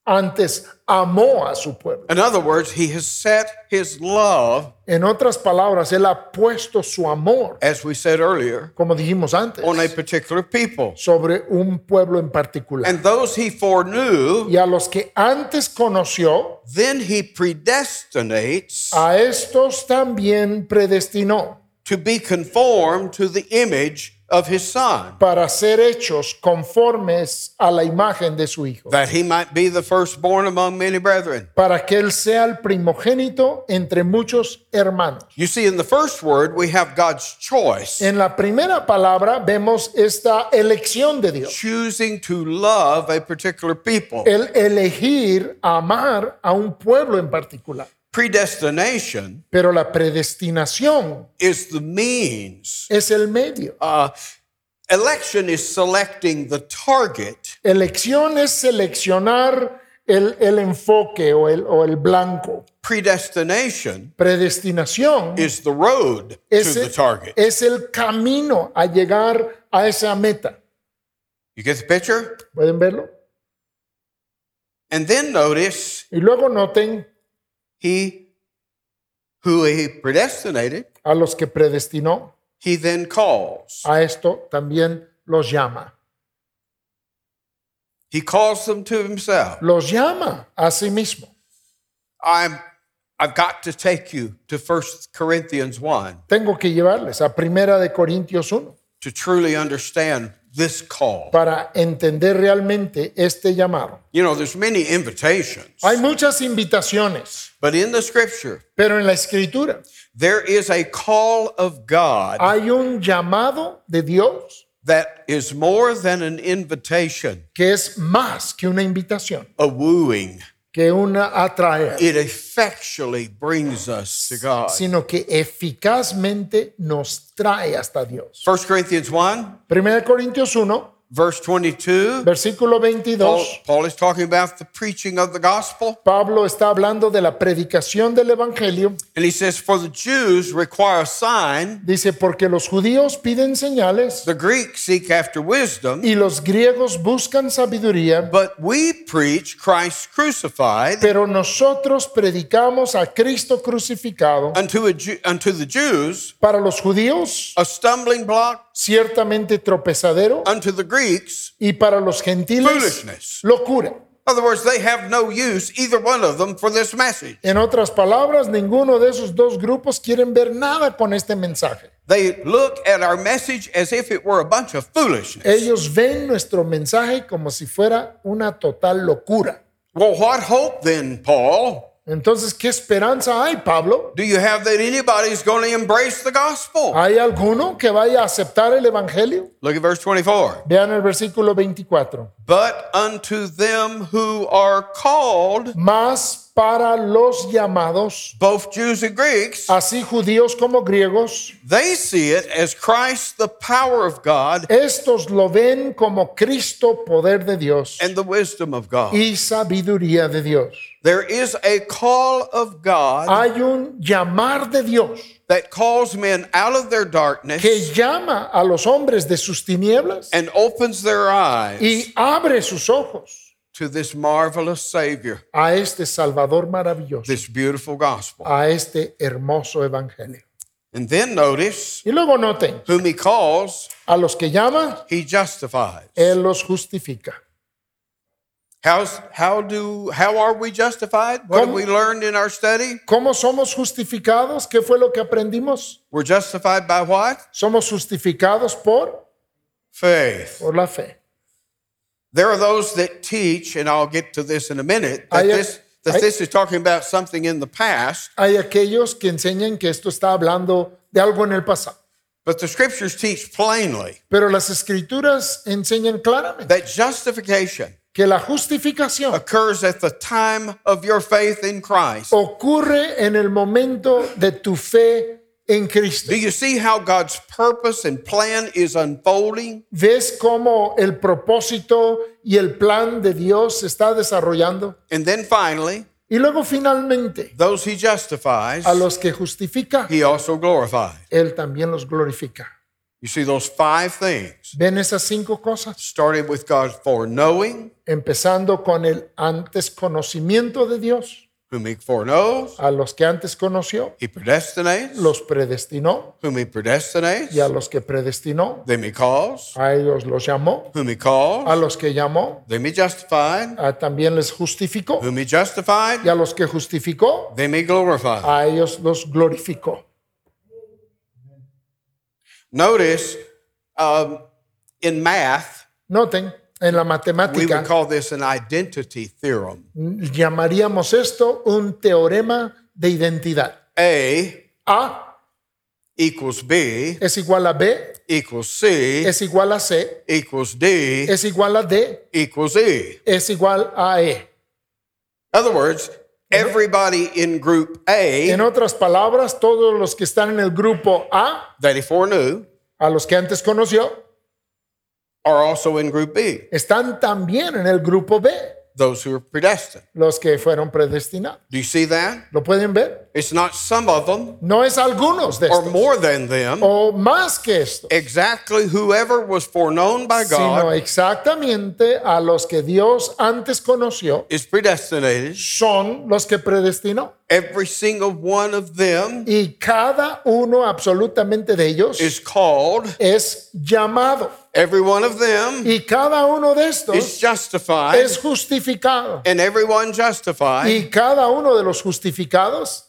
antes amó a su pueblo. In other words, he has set his love, En otras palabras, Él ha puesto su amor, as we said earlier, como dijimos antes, on a particular people. sobre un pueblo en particular. And those he foreknew, Y a los que antes conoció, then he predestinates a estos también predestinó to be conformed to the image of his son, para ser hechos conformes a la imagen de su Hijo, that he might be the firstborn among many brethren. para que Él sea el primogénito entre muchos hermanos. You see, in the first word, we have God's choice, En la primera palabra vemos esta elección de Dios, choosing to love a particular people. el elegir amar a un pueblo en particular. Predestination Pero la predestinación is the means. es el medio. Uh, election is selecting the target, Elección es seleccionar el, el enfoque o el, o el blanco. predestination Predestinación is the road es, to the target. es el camino a llegar a esa meta. You get the picture? ¿Pueden verlo? And then notice Y luego noten he who he predestinated, a los que predestinó, he then calls. a esto también los llama. He calls them to himself. Los llama a sí mismo. I'm I've got to take you to 1 Corinthians 1 Tengo que llevarles a Primera de Corintios 1 to truly understand this call. para entender realmente este llamado. You know, there's many invitations, Hay muchas invitaciones, but in the scripture, pero en la escritura there is a call of God hay un llamado de Dios that is more than an invitation, que es más que una invitación, a wooing. Que una atraer, It effectually brings us to God. sino que eficazmente nos trae hasta Dios. 1 Corinthians 1, 1 Corintios 1, verse 22. versículo Paul, 22. Paul is talking about the preaching of the gospel. Pablo está hablando de la predicación del Evangelio. And he says, For the Jews require a sign, Dice, porque los judíos piden señales the Greeks seek after wisdom, y los griegos buscan sabiduría, but we preach Christ crucified pero nosotros predicamos a Cristo crucificado. unto, a unto the Jews Para los judíos, a stumbling block, ciertamente tropezadero, unto the Greeks y para los gentiles, foolishness. locura. In other words, they have no use, either one of them, for this message. En otras palabras, ninguno de esos dos grupos quieren ver nada con este mensaje. They look at our message as if it were a bunch of foolishness. Ellos ven nuestro mensaje como si fuera una total locura. Well, what hope then, Paul? Entonces, ¿qué esperanza hay, Pablo? Do you have that anybody's going to embrace the gospel? ¿Hay alguno que vaya a aceptar el Evangelio? Look at verse 24. Vean el versículo 24. But unto them who are called, Mas para los llamados, both Jews and Greeks, así judíos como griegos, they see it as Christ, the power of God estos lo ven como Cristo, poder de Dios and the wisdom of God. y sabiduría de Dios. There is a call of God Hay un llamar de Dios that calls men out of their darkness que llama a los hombres de sus tinieblas and opens their eyes y abre sus ojos to this marvelous Savior, a este Salvador maravilloso, this beautiful gospel. a este hermoso Evangelio. And then notice Y luego noten, whom he calls, a los que llama, he justifies. Él los justifica. How's, how, do, how are we justified? What have we learned in our study? ¿Cómo somos justificados? ¿Qué fue lo que aprendimos? We're justified by what? Somos justificados por, Faith. por la fe. There are those that teach, and I'll get to this in a minute, that, Hay- this, that hay- this is talking about something in the past, Hay aquellos que enseñan que esto está hablando de algo en el pasado. but the scriptures teach plainly Pero las escrituras enseñan claramente that justification que la justificación occurs at the time of your faith in Christ. ocurre en el momento de tu fe en Cristo. Do you see how God's purpose and plan is unfolding? ¿Ves cómo el propósito y el plan de Dios se está desarrollando? And then finally, Y luego finalmente, those he justifies, a los que justifica, he also glorifies. Él también los glorifica. You see those five things, ¿Ven esas cinco cosas? starting with God's foreknowing, Empezando con el antes conocimiento de Dios, whom he foreknows, a los que antes conoció, he predestinates, los predestinó, whom he predestinates, y a los que predestinó, them he calls, a ellos los llamó, whom he a calls, los que llamó, them he justified, a- también les justificó, whom he justified, y a los que justificó, them he glorified. a ellos los glorificó. Notice um, in math, Noten, en la we matemática would call this an identity theorem. llamaríamos esto un teorema de identidad. A A equals B es igual a B, equals C es igual a C, equals D es igual a D, equals E. es igual a E. In other words, everybody in group A En otras palabras, todos los que están en el grupo A, that he foreknew a los que antes conoció, are also in group B, están también en el grupo B, those who are predestined. los que fueron predestinados. Do you see that? ¿Lo pueden ver? It's not some of them No es algunos de or estos, more than them. o más que esto, Exactly whoever was foreknown by sino God exactamente a los que Dios antes conoció, is predestinated. son los que predestinó. Every single one of them Y cada uno absolutamente de ellos is called. es llamado. Every one of them Y cada uno de is estos justified. es justificado. And everyone justified Y cada uno de los justificados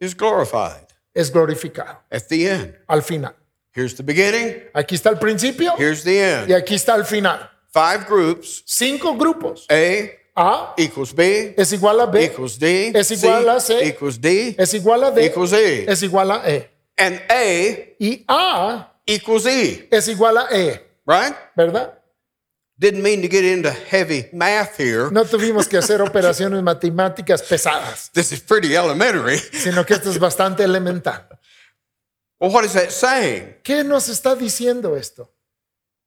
is glorified es glorificado at the end. al final. Here's the beginning, Aquí está el principio here's the y end. aquí está el final. Five groups Cinco grupos. A A equals B es igual a B, equals D, Es igual a C. equals D es igual a D, equals E. es igual a E. And A Y A equals E, es igual a E, right? ¿verdad? Didn't mean to get into heavy math here. No tuvimos que hacer operaciones matemáticas pesadas, This is pretty elementary. sino que esto es bastante elemental. Well, what is that saying? ¿Qué nos está diciendo esto?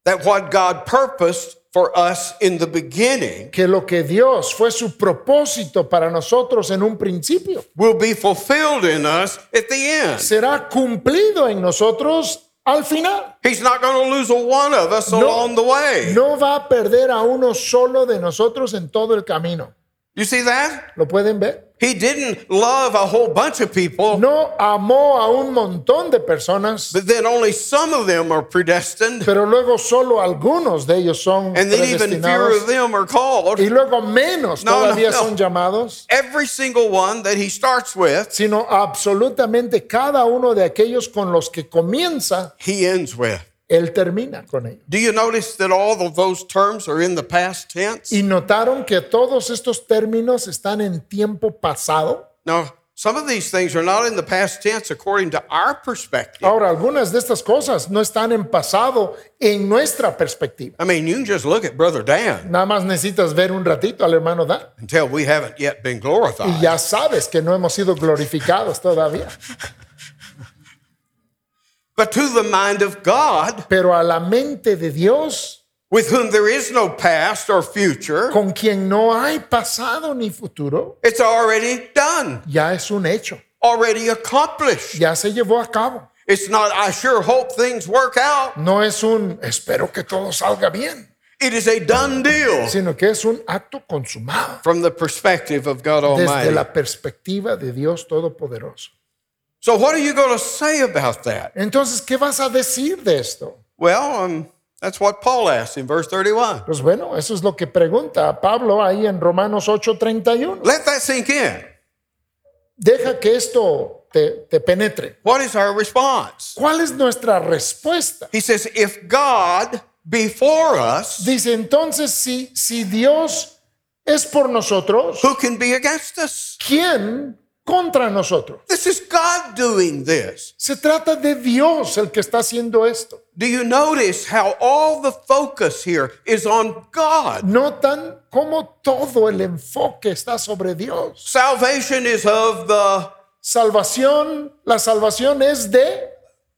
That what God purposed for us in the beginning Que lo que Dios fue su propósito para nosotros en un principio will be fulfilled in us at the end. será cumplido en nosotros al final. He's not going to lose a one of us along the way. No va a perder a uno solo de nosotros en todo el camino. You see that? ¿Lo pueden ver? He didn't love a whole bunch of people, No amó a un montón de personas, but then only some of them are predestined, pero luego solo algunos de ellos son and then even fewer of them are called. y luego menos No, no, todavía no. son llamados, Every single one that he starts with, sino absolutamente cada uno de aquellos con los que comienza, he ends with. Él termina con ellos. Do you notice that all of those terms are in the past tense? Y notaron que todos estos términos están en tiempo pasado. Now, some of these things are not in the past tense according to our perspective. Ahora, algunas de estas cosas no están en pasado en nuestra perspectiva. I mean, you can just look at Brother Dan Nada más necesitas ver un ratito al hermano Dan tell we haven't yet been y glorified. ya sabes que no hemos sido glorificados todavía. But to the mind of God, Pero a la mente de Dios, with whom there is no past or future, con quien no hay pasado ni futuro, it's already done, ya es un hecho, already accomplished. ya se llevó a cabo. It's not, I sure hope things work out. No es un espero que todo salga bien, It is a done deal sino que es un acto consumado from the perspective of God desde Almighty. la perspectiva de Dios Todopoderoso. So, what are you going to say about that? Entonces, ¿qué vas a decir de esto? Well, um, that's what Paul asked in verse 31. Pues bueno, eso es lo que pregunta Pablo ahí en Romanos 8:31. Let that sink in. Deja que esto te, te penetre. What is our response? ¿Cuál es nuestra respuesta? He says, if God before us, Dice entonces, si, si Dios es por nosotros, who can be against us? ¿quién contra nosotros? This is God doing this. Se trata de Dios el que está haciendo esto. Do you notice how all the focus here is on God? Notan cómo todo el enfoque está sobre Dios. Salvation is of the, Salvación, la salvación es de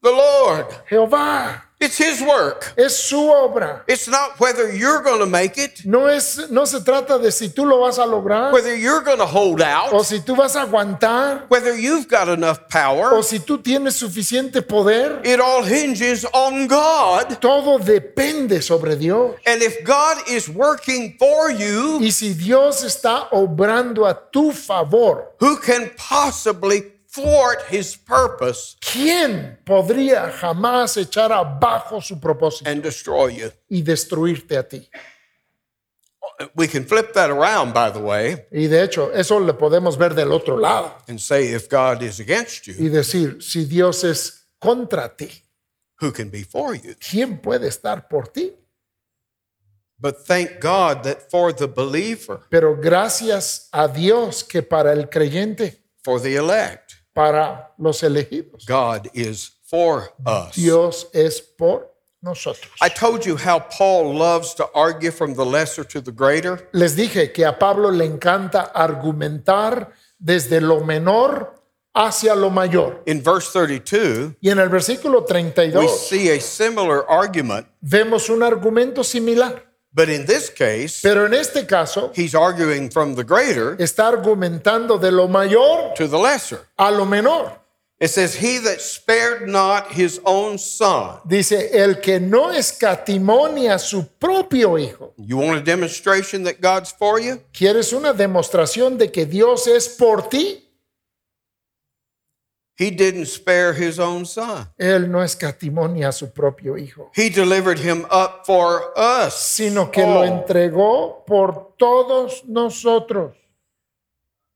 the Lord. Jehová. It's His work. Es su obra. It's not whether you're going to make it, No, es, no se trata de si tú lo vas a lograr whether you're going to hold out. o si tú vas a aguantar whether you've got enough power. o si tú tienes suficiente poder. It all hinges on God. Todo depende sobre Dios. And if God is working for you, Y si Dios está obrando a tu favor, who can possibly thwart His purpose ¿quién podría jamás echar abajo su propósito and destroy you? y destruirte a ti? We can flip that around, by the way, Y de hecho, eso le podemos ver del otro lado and say, if God is against you, y decir, si Dios es contra ti, who can be for you? ¿quién puede estar por ti? But thank God that for the believer, Pero gracias a Dios que para el creyente, for the elect, para los elegidos, God is for us. Dios es por nosotros. I told you how Paul loves to argue from the lesser to the greater. Les dije que a Pablo le encanta argumentar desde lo menor hacia lo mayor. In verse 32, Y en el versículo we 32 see a similar argument, vemos un argumento similar. But in this case, Pero en este caso he's arguing from the greater está argumentando de lo mayor to the lesser. a lo menor. It says, He that spared not his own son. Dice, el que no escatimonia a su propio hijo. You want a demonstration that God's for you? ¿Quieres una demostración de que Dios es por ti? He didn't spare his own son. Él no escatimonia a su propio hijo, He delivered him up for us. sino que lo entregó por todos nosotros.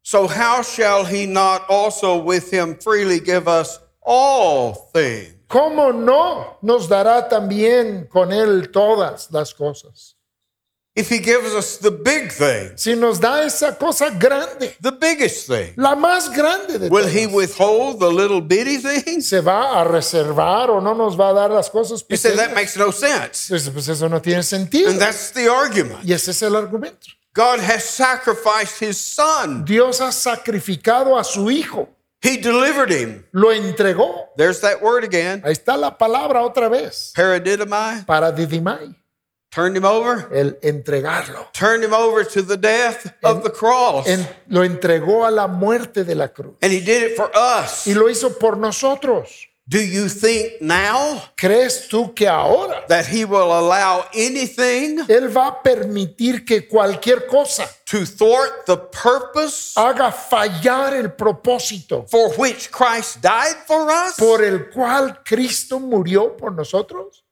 So how shall he not also with him freely give us all things. ¿Cómo no nos dará también con Él todas las cosas? If he gives us the big thing, Si nos da esa cosa grande, the biggest thing, la más grande de will todas, he withhold the little bitty things? ¿se va a reservar o no nos va a dar las cosas You say that pequeñas? makes no sense. Pues, pues eso no tiene sentido. And that's the argument. Y ese es el argumento. God has sacrificed his son. Dios ha sacrificado a su hijo, He delivered him. lo entregó. There's that word again. Ahí está la palabra otra vez. Paradidomai. Para didimai, Turned him over. el entregarlo. Turned him over to the death of the cross. En- lo entregó a la muerte de la cruz. And he did it for us. Y lo hizo por nosotros. Do you think now ¿Crees tú que ahora that he will allow anything Él va a permitir que cualquier cosa to thwart the purpose haga fallar el propósito for which Christ died for us? por el cual Cristo murió por nosotros?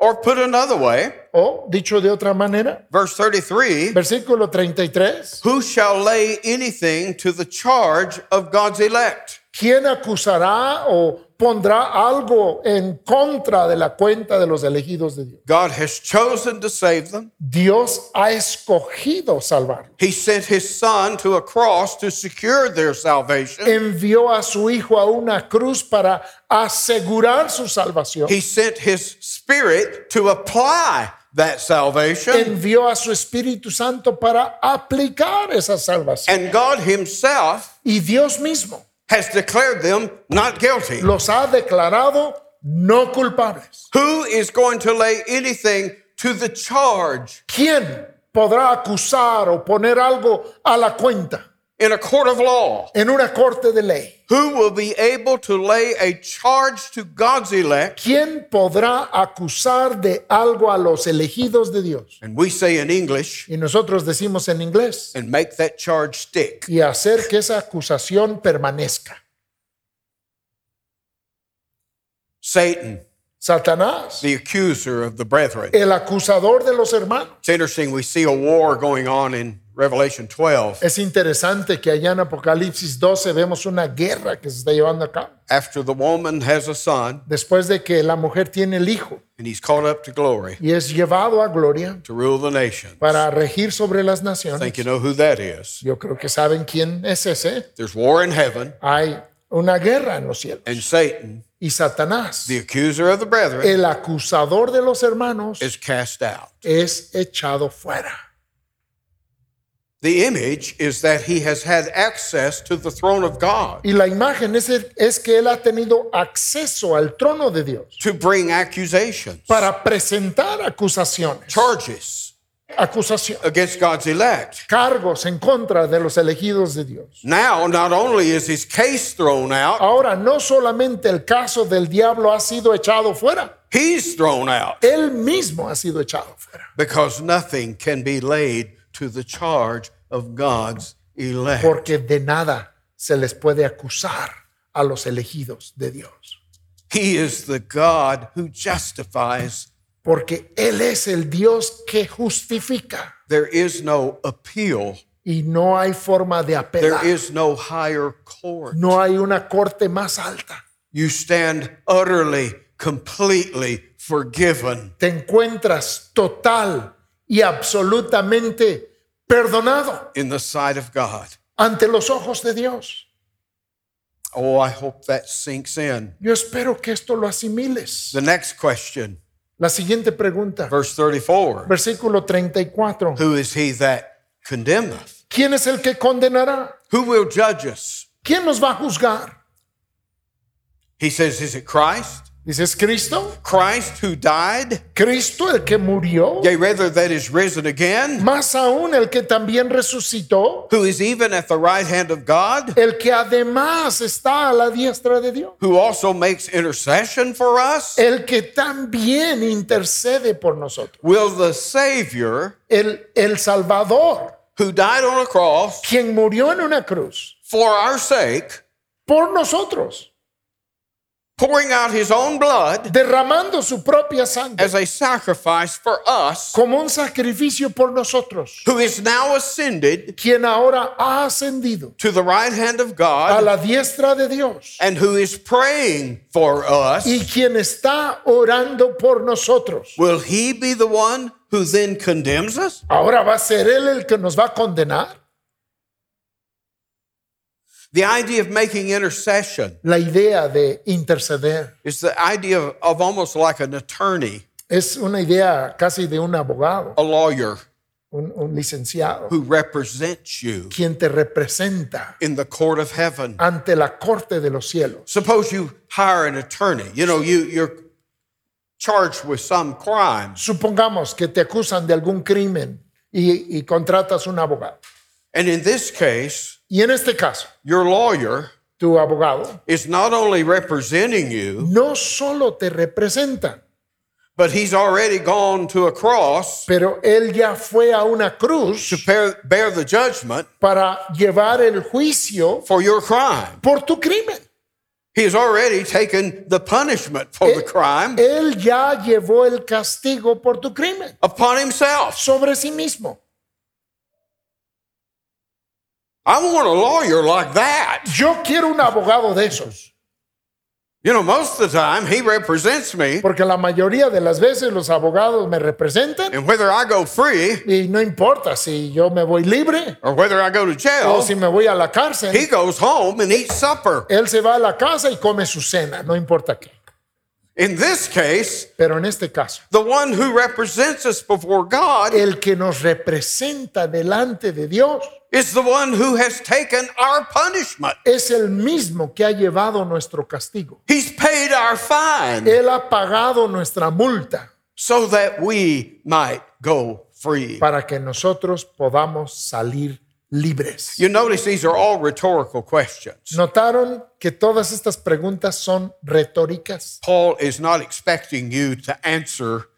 Or put another way, O, dicho de otra manera, verse 33 versículo 33, Who shall lay anything to the charge of God's elect? ¿quién acusará o pondrá algo en contra de la cuenta de los elegidos de Dios? God has chosen to save them. Dios ha escogido salvarlos. He sent his son to a cross to secure their salvation. Envió a su hijo a una cruz para asegurar su salvación. He sent his spirit to apply that salvation. envió a su Espíritu Santo para aplicar esa salvación. And God himself Y Dios mismo has declared them not guilty. los ha declarado no culpables. Who is going to lay anything to the charge ¿Quién podrá acusar o poner algo a la cuenta in a court of law? en una corte de ley? Who will be able to lay a charge to God's elect? ¿Quién podrá acusar de algo a los elegidos de Dios? And we say in English, Y nosotros decimos en inglés, and make that charge stick. y hacer que esa acusación permanezca. Satan, Satanás, the accuser of the brethren. el acusador de los hermanos. It's interesting, we see a war going on in Revelation 12 Es interesante que allá en Apocalipsis 12 vemos una guerra que se está llevando a cabo. after the woman has a son Después de que la mujer tiene el hijo and he's caught up to glory y es llevado a gloria to rule the nations. para regir sobre las I naciones. think you know who that is. Yo creo que saben quién es ese. There's war in heaven, Hay una guerra en los cielos. and Satan, Y Satanás, the accuser of the brethren, el acusador de los hermanos, is cast out. es echado fuera. The image is that he has had access to the throne of God Y la imagen es, es que él ha tenido acceso al trono de Dios to bring accusations, para presentar acusaciones, charges acusaciones, against God's elect. cargos en contra de los elegidos de Dios. Now, not only is his case thrown out, Ahora, no solamente el caso del diablo ha sido echado fuera, he's thrown out él mismo ha sido echado fuera. because nothing can be laid to the charge of God's elect. Porque de nada se les puede acusar a los elegidos de Dios. He is the God who justifies. Porque Él es el Dios que justifica There is no appeal, y no hay forma de there apelar. is no higher court. No hay una corte más alta. You stand utterly, completely forgiven. Te encuentras total y absolutamente perdonado in the sight of God. ante los ojos de Dios. Oh, I hope that sinks in. Yo espero que esto lo asimiles. The next question, La siguiente pregunta, verse 34 versículo 34. Who is he that condemneth? ¿Quién es el que condenará? Who will judge us? ¿Quién nos va a juzgar? He says, Is it Christ? ¿Dices Cristo? Christ who died, ¿Cristo el que murió? yea, rather that is risen again, Más aún el que también resucitó, who is even at the right hand of God, el que además está a la diestra de Dios, who also makes intercession for us? el que también intercede por nosotros, Will the Savior, el, el Salvador, who died on a cross quien murió en una cruz for our sake, por nosotros, pouring out his own blood derramando su propia sangre as a sacrifice for us, como un sacrificio por nosotros, who is now ascended quien ahora ha ascendido to the right hand of a God la diestra de Dios and who is praying for us, y quien está orando por nosotros. will he be the one who then condemns us? Ahora va a ser Él el que nos va a condenar. The idea of making intercession La idea de interceder is the idea of, of almost like an attorney, es una idea casi de un abogado, a lawyer un, un licenciado, who represents you quien te representa in the court of heaven. ante la corte de los cielos. Suppose you hire an attorney. You know, you, you're charged with some crime, Supongamos que te acusan de algún crimen y, y contratas un abogado. and in this case, Y en este caso, your lawyer tu abogado is not only representing you, no solo te representa, but he's already gone to a cross pero él ya fue a una to bear, bear the judgment para llevar el juicio for your crime. por tu crimen. He has already taken the punishment for the eh, crime Él ya llevó el castigo por tu crimen upon himself. sobre sí mismo. I want a lawyer like that. Yo quiero un abogado de esos, You know, most of the time he represents me, porque la mayoría de las veces los abogados me representan and whether I go free y no importa si yo me voy libre or whether I go to o jail, si me voy a la he cárcel. goes home and eats supper. Él se va a la casa y come su cena, no importa qué. In this case, Pero en este caso, the one who represents us before God el que nos representa delante de Dios is the one who has taken our punishment. es el mismo que ha llevado nuestro castigo. He's paid our fine Él ha pagado nuestra multa so that we might go free. para que nosotros podamos salir libres. You notice these are all rhetorical questions. ¿Notaron que todas estas preguntas son retóricas? Paul is not expecting you to answer,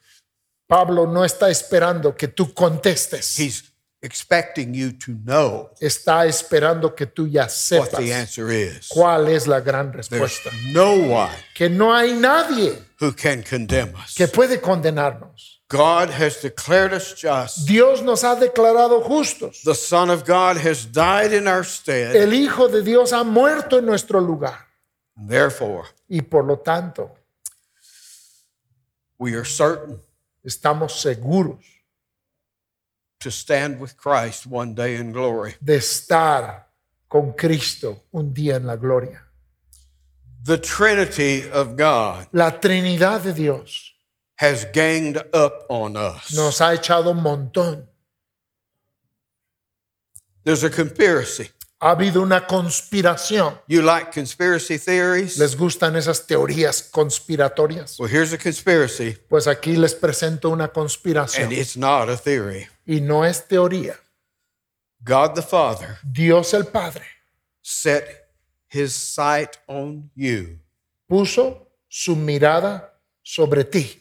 Pablo no está esperando que tú contestes, he's expecting you to know está esperando que tú ya what sepas the answer is. cuál es la gran There's respuesta. no one Que no hay nadie who can condemn us. que puede condenarnos. God has declared us just. Dios nos ha declarado justos. The Son of God has died in our stead. El Hijo de Dios ha muerto en nuestro lugar. Therefore, Y por lo tanto, we are certain estamos seguros to stand with Christ one day in glory. de estar con Cristo un día en la gloria. The Trinity of God La Trinidad de Dios has ganged up on us. nos ha echado un montón. There's a conspiracy. Ha habido una conspiración. You like conspiracy theories? ¿Les gustan esas teorías conspiratorias? Well, here's a conspiracy, Pues aquí les presento una conspiración. and it's not a theory. Y no es teoría. God the Father Dios el Padre set his sight on you, puso su mirada sobre ti.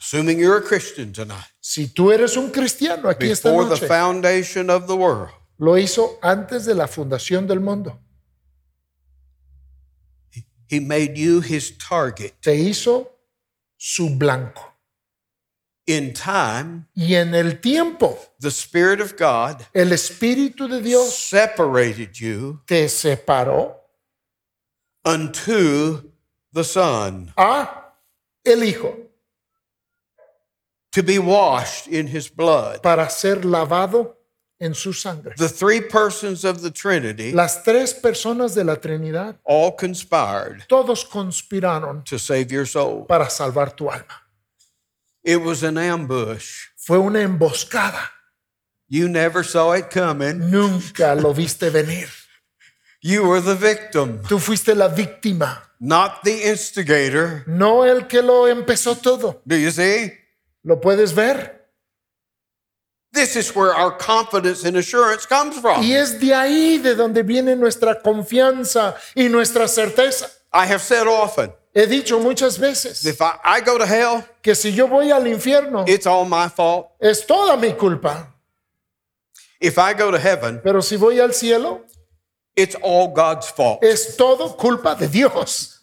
assuming you're a Christian tonight, Si tú eres un cristiano aquí esta before the noche, foundation of the world. lo hizo antes de la fundación del mundo. He made you his target. Te hizo su blanco. In time, Y en el tiempo, the Spirit of God el Espíritu de Dios separated you te separó unto the Son a el Hijo to be washed in his blood. para ser lavado en su sangre. The three persons of the Trinity Las tres personas de la Trinidad, all conspired todos conspiraron to save your soul. para salvar tu alma. It was an ambush. Fue una emboscada. You never saw it coming. Nunca lo viste venir. You were the victim, Tú fuiste la víctima, not the instigator. no el que lo empezó todo. Do you see? ¿Lo puedes ver? This is where our confidence and assurance comes from. Y es de ahí de donde viene nuestra confianza y nuestra certeza. I have said often He dicho muchas veces if I, I go to hell, que si yo voy al infierno it's all my fault. es toda mi culpa, If I go to heaven, pero si voy al cielo it's all God's fault. es todo culpa de Dios.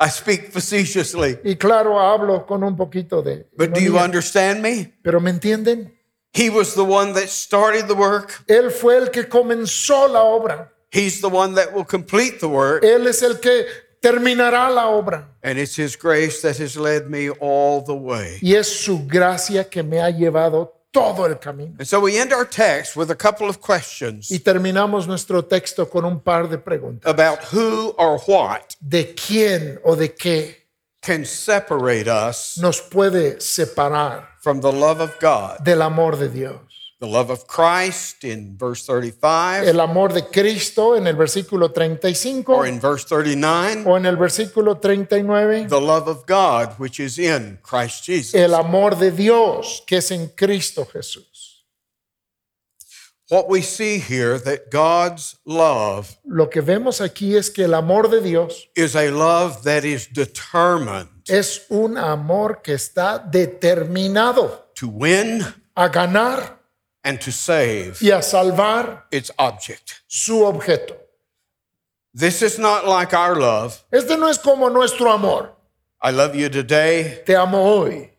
I speak facetiously. Y claro, hablo con un poquito de... But do you understand me? Pero ¿me entienden? He was the one that started the work. Él fue el que comenzó la obra. He's the one that will complete the work. Él es el que terminará la obra. And it's His grace that has led me all the way. Y es su gracia que me ha llevado todo el camino. And so we end our text with a couple of questions Y terminamos nuestro texto con un par de preguntas. about who or what ¿De quién o de qué can separate us nos puede separar from the love of God. del amor de Dios? The love of Christ in verse 35 El amor de Cristo en el versículo 35 or in verse 39, o en el versículo 39. the love of God which is in Christ Jesus. El amor de Dios que es en Cristo Jesús. What we see here that God's love Lo que vemos aquí es que el amor de Dios is a love that is determined es un amor que está determinado to win a ganar and to save y a salvar its object. su objeto. This is not like our love. Este no es como nuestro amor. I love you today. Te amo hoy.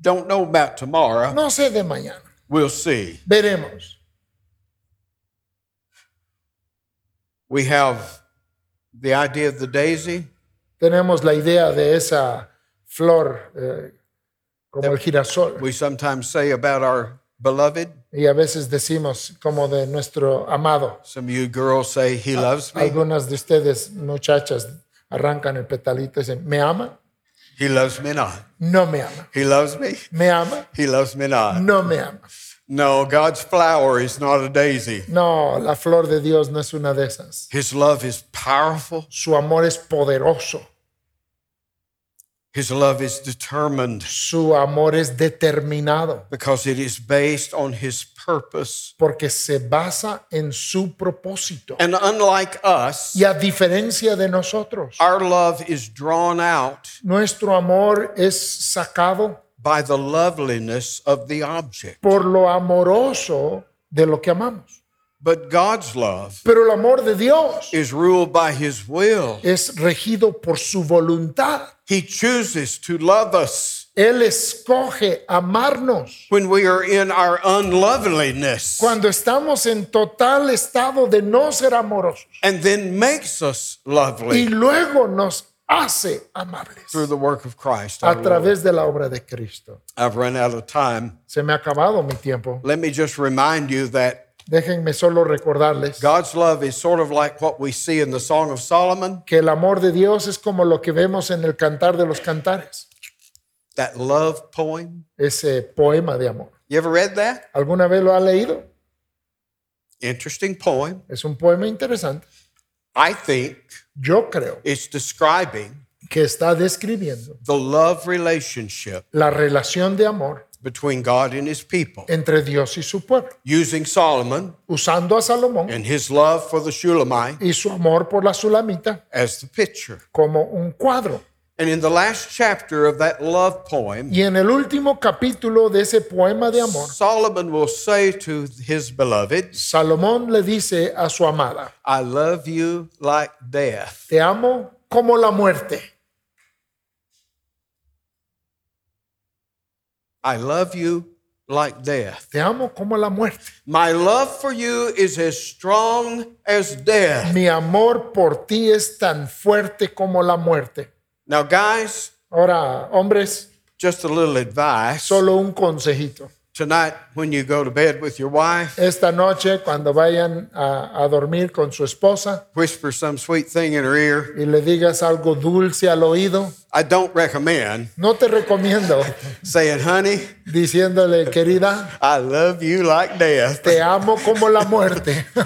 Don't know about tomorrow. No sé de mañana. We'll see. Veremos. We have the idea of the daisy. Tenemos la idea de esa flor eh, como el girasol. We sometimes say about our beloved. Y a veces decimos como de nuestro amado. Some of you girls say, He loves me. Algunas de ustedes, muchachas, arrancan el petalito y dicen, ¿me ama? He loves me not. No me ama. He loves me. ¿Me ama? He loves me not. No me ama. No, God's flower is not a daisy. No, la flor de Dios no es una de esas. His love is powerful. Su amor es poderoso. His love is determined Su amor es determinado because it is based on His purpose. porque se basa en su propósito. And unlike us, Y a diferencia de nosotros, our love is drawn out nuestro amor es sacado by the loveliness of the object. por lo amoroso de lo que amamos. But God's love Pero el amor de Dios is ruled by His will. es regido por su voluntad. He chooses to love us Él escoge amarnos when we are in our unloveliness cuando estamos en total estado de no ser amorosos and then makes us lovely. y luego nos hace amables through the work of Christ. a Lord. través de la obra de Cristo. I've run out of time. Se me ha acabado mi tiempo. Let me just remind you that Déjenme solo recordarles God's love is sort of like what we see in the Song of Solomon. que el amor de Dios es como lo que vemos en el cantar de los cantares, That love poem. ese poema de amor. You ever read that? ¿Alguna vez lo ha leído? Interesting poem. Es un poema interesante. I think Yo creo it's describing que está describiendo the love relationship la relación de amor between God and his people. entre Dios y su pueblo, Using Solomon usando a Salomón and his love for the Shulamite y su amor por la Sulamita as the picture. como un cuadro. And in the last chapter of that love poem, Y en el último capítulo de ese poema de amor, Solomon will say to his beloved, Salomón le dice a su amada, I love you like death. te amo como la muerte. I love you like death. Te amo como la muerte. My love for you is as strong as death. Mi amor por ti es tan fuerte como la muerte. Now, guys, Ahora, hombres, just a little advice. solo un consejito. Tonight, when you go to bed with your wife, Esta noche, cuando vayan a, a dormir con su esposa whisper some sweet thing in her ear. y le digas algo dulce al oído, I don't recommend no te recomiendo saying, honey, diciéndole, querida, I love you like death. te amo como la muerte.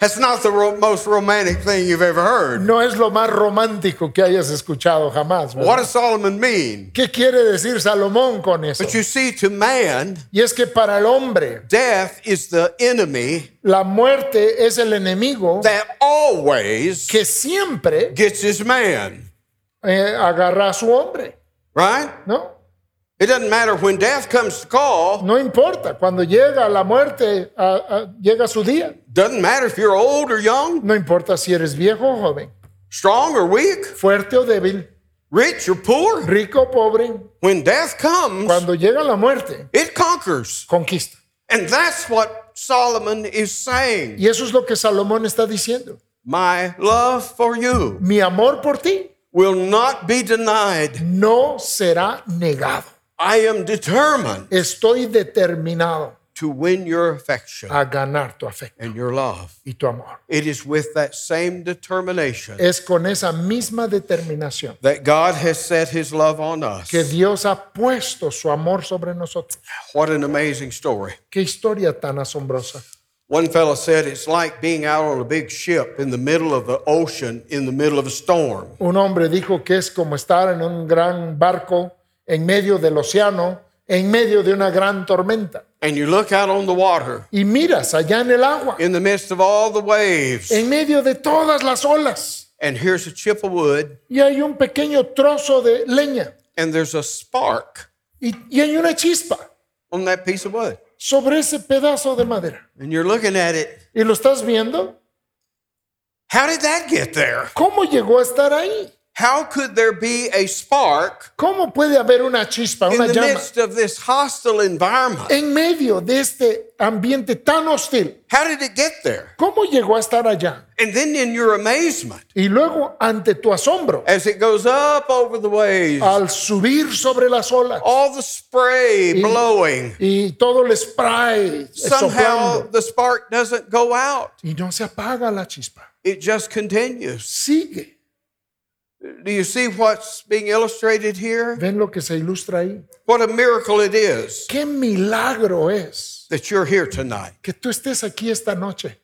That's not the ro- most romantic thing you've ever heard. No es lo más romántico que hayas escuchado jamás. ¿verdad? What does Solomon mean? ¿Qué quiere decir Salomón con eso? But you see, to man, Y es que para el hombre, death is the enemy la muerte es el enemigo that always que siempre gets his man, eh, agarra a su hombre, right? ¿no? It doesn't matter when death comes to call. No importa, cuando llega la muerte, a- a- llega su día. Doesn't matter if you're old or young, No importa si eres viejo o joven. strong or weak, fuerte o débil, rich or poor. rico o pobre, When death comes, cuando llega la muerte, it conquers. conquista. And that's what Solomon is saying. Y eso es lo que Salomón está diciendo. My love for you Mi amor por ti will not be denied. no será negado. I am determined Estoy determinado to win your affection a ganar tu afecto and your love. y tu amor. It is with that same determination Es con esa misma determinación that God has set his love on us. que Dios ha puesto su amor sobre nosotros. What an amazing story. Qué historia tan asombrosa. One fellow said it's like being out on a big ship in the middle of the ocean in the middle of a storm. Un hombre dijo que es como estar en un gran barco en medio del océano, en medio de una gran tormenta. And you look out on the water Y miras allá en el agua, in the midst of all the waves, en medio de todas las olas, and here's a chip of wood, y hay un pequeño trozo de leña and there's a spark y, y hay una chispa on that piece of wood. sobre ese pedazo de madera. And you're looking at it. ¿Y lo estás viendo? How did that get there? ¿Cómo llegó a estar ahí? How could there be a spark ¿Cómo puede haber una chispa, in the llama, midst of this hostile environment? en medio de este ambiente tan hostil? How did it get there? ¿Cómo llegó a estar allá? And then in your amazement, Y luego, ante tu asombro, as it goes up over the waves, al subir sobre las olas all the spray blowing, y todo el spray somehow soplando, the spark doesn't go out. y no se apaga la chispa, It just continues. sigue. Do you see what's being illustrated here? ¿Ven lo que se ilustra ahí? What a miracle it is Qué milagro es that you're here tonight, que tú estés aquí esta noche,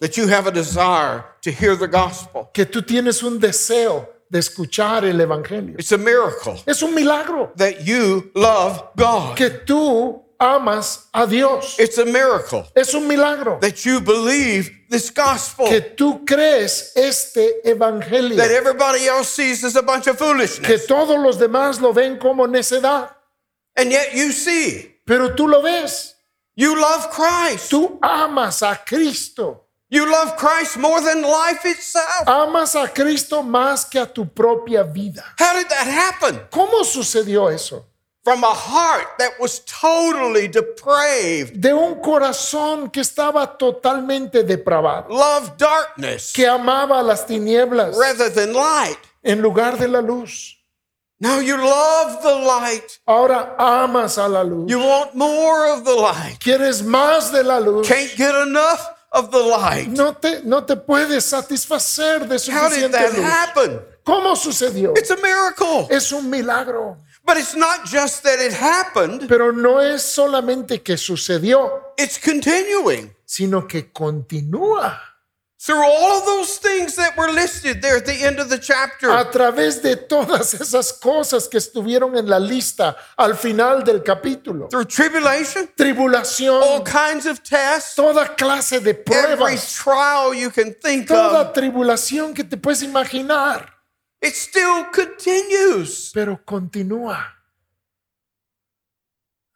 that you have a desire to hear the gospel. que tú tienes un deseo de escuchar el Evangelio. It's a miracle Es un milagro that you love God. que tú amas a Dios. It's a miracle Es un milagro that you believe this gospel que tú crees este Evangelio, that everybody else sees as a bunch of que foolishness. todos los demás lo ven como necedad, And yet you see, pero tú lo ves. you love Christ. Tú amas a Cristo. You love Christ more than life itself. Amas a Cristo más que a tu propia vida. How did that happen? ¿Cómo sucedió eso? From a heart that was totally depraved, De un corazón que estaba totalmente depravado, loved darkness que amaba las tinieblas rather than light. en lugar de la luz. Now you love the light. Ahora amas a la luz. You want more of the light. Quieres más de la luz. Can't get enough of the light. No te, no te puedes satisfacer de How did suficiente that luz. happen? ¿Cómo sucedió? It's a miracle. Es un milagro. But it's not just that it happened, Pero no es solamente que sucedió, it's continuing. sino que continúa. Through all of those things that were listed there at the end of the chapter. A través de todas esas cosas que estuvieron en la lista al final del capítulo. Through tribulation, all Tribulación, kinds of tests, toda clase de every pruebas, trial you can think toda of, tribulación que te puedes imaginar. It still continues. Pero continúa.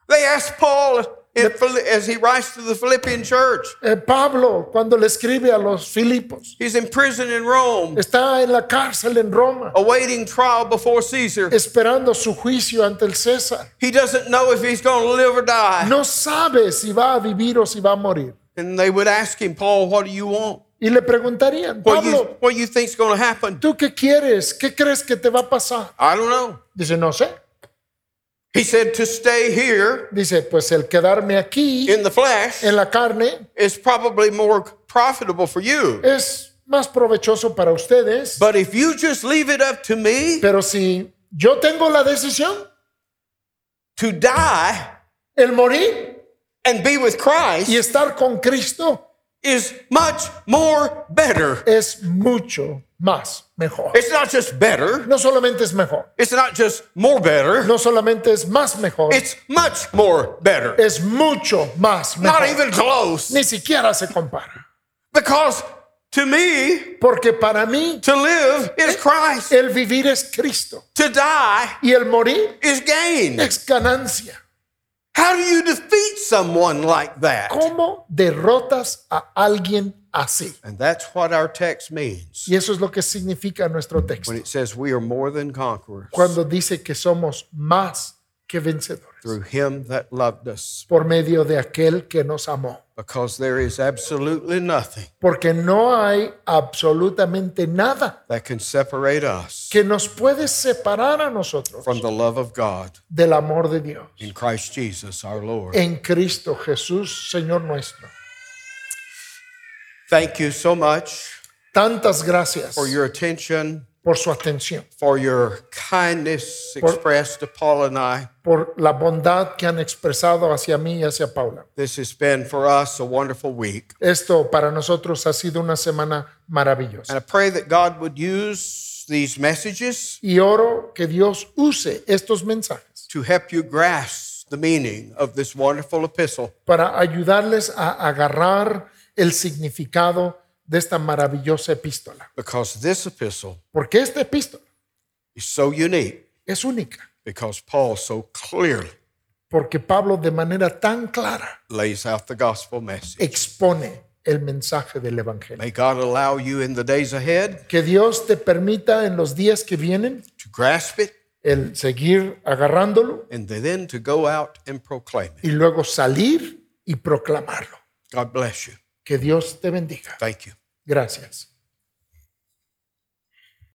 They asked Paul in as he writes to the Philippian church, Eh, Pablo, cuando le escribe a los Filipos, he's in prison in Rome, está en la cárcel en Roma, awaiting trial before Caesar. esperando su juicio ante el César. He doesn't know if he's going to live or die. No sabe si va a vivir o si va a morir. And they would ask him, Paul, what do you want? Y le preguntarían, What you, Pablo, what you going to happen? ¿tú qué quieres? ¿Qué crees que te va a pasar? I don't know. Dice, no sé. He said to stay here Dice, pues el quedarme aquí in the flesh en la carne is probably more profitable for you. es más provechoso para ustedes. But if you just leave it up to me Pero si yo tengo la decisión, to die el morir and be with y Christ estar con Cristo is much more better. es mucho más mejor. It's not just better. No solamente es mejor, It's not just more better. no solamente es más mejor, It's much more better. es mucho más Not mejor. even close. Ni siquiera se compara. Because to me, Porque para mí to live is Christ. el vivir es Cristo To die y el morir is gain. es ganancia. How do you defeat someone like that? ¿Cómo derrotas a alguien así. And that's what our text means Y eso es lo que significa nuestro texto. when it says we are more than conquerors Cuando dice que somos más que vencedores through him that loved us. por medio de aquel que nos amó. Because there is absolutely nothing Porque no hay absolutamente nada that can separate us que nos puede separar a nosotros from the love of God del amor de Dios in Christ Jesus our Lord. en Cristo Jesús, Señor nuestro. Thank you so much Tantas gracias for your attention, por su atención, for your kindness expressed to Paul and I. por la bondad que han expresado hacia mí y hacia Paula. This has been for us a wonderful week. Esto para nosotros ha sido una semana maravillosa. And I pray that God would use these messages Y oro que Dios use estos mensajes to help you grasp the meaning of this wonderful epistle para ayudarles a agarrar el significado de esta maravillosa epístola. because this epistle Porque esta epístola is so unique es única. because Paul so clearly Porque Pablo de manera tan clara lays out the gospel message. expone el mensaje del Evangelio. May God allow you in the days ahead Que Dios te permita en los días que vienen to grasp it el seguir agarrándolo and then to go out and proclaim it. y luego salir y proclamarlo. God bless you. Que Dios te bendiga. Thank you. Gracias.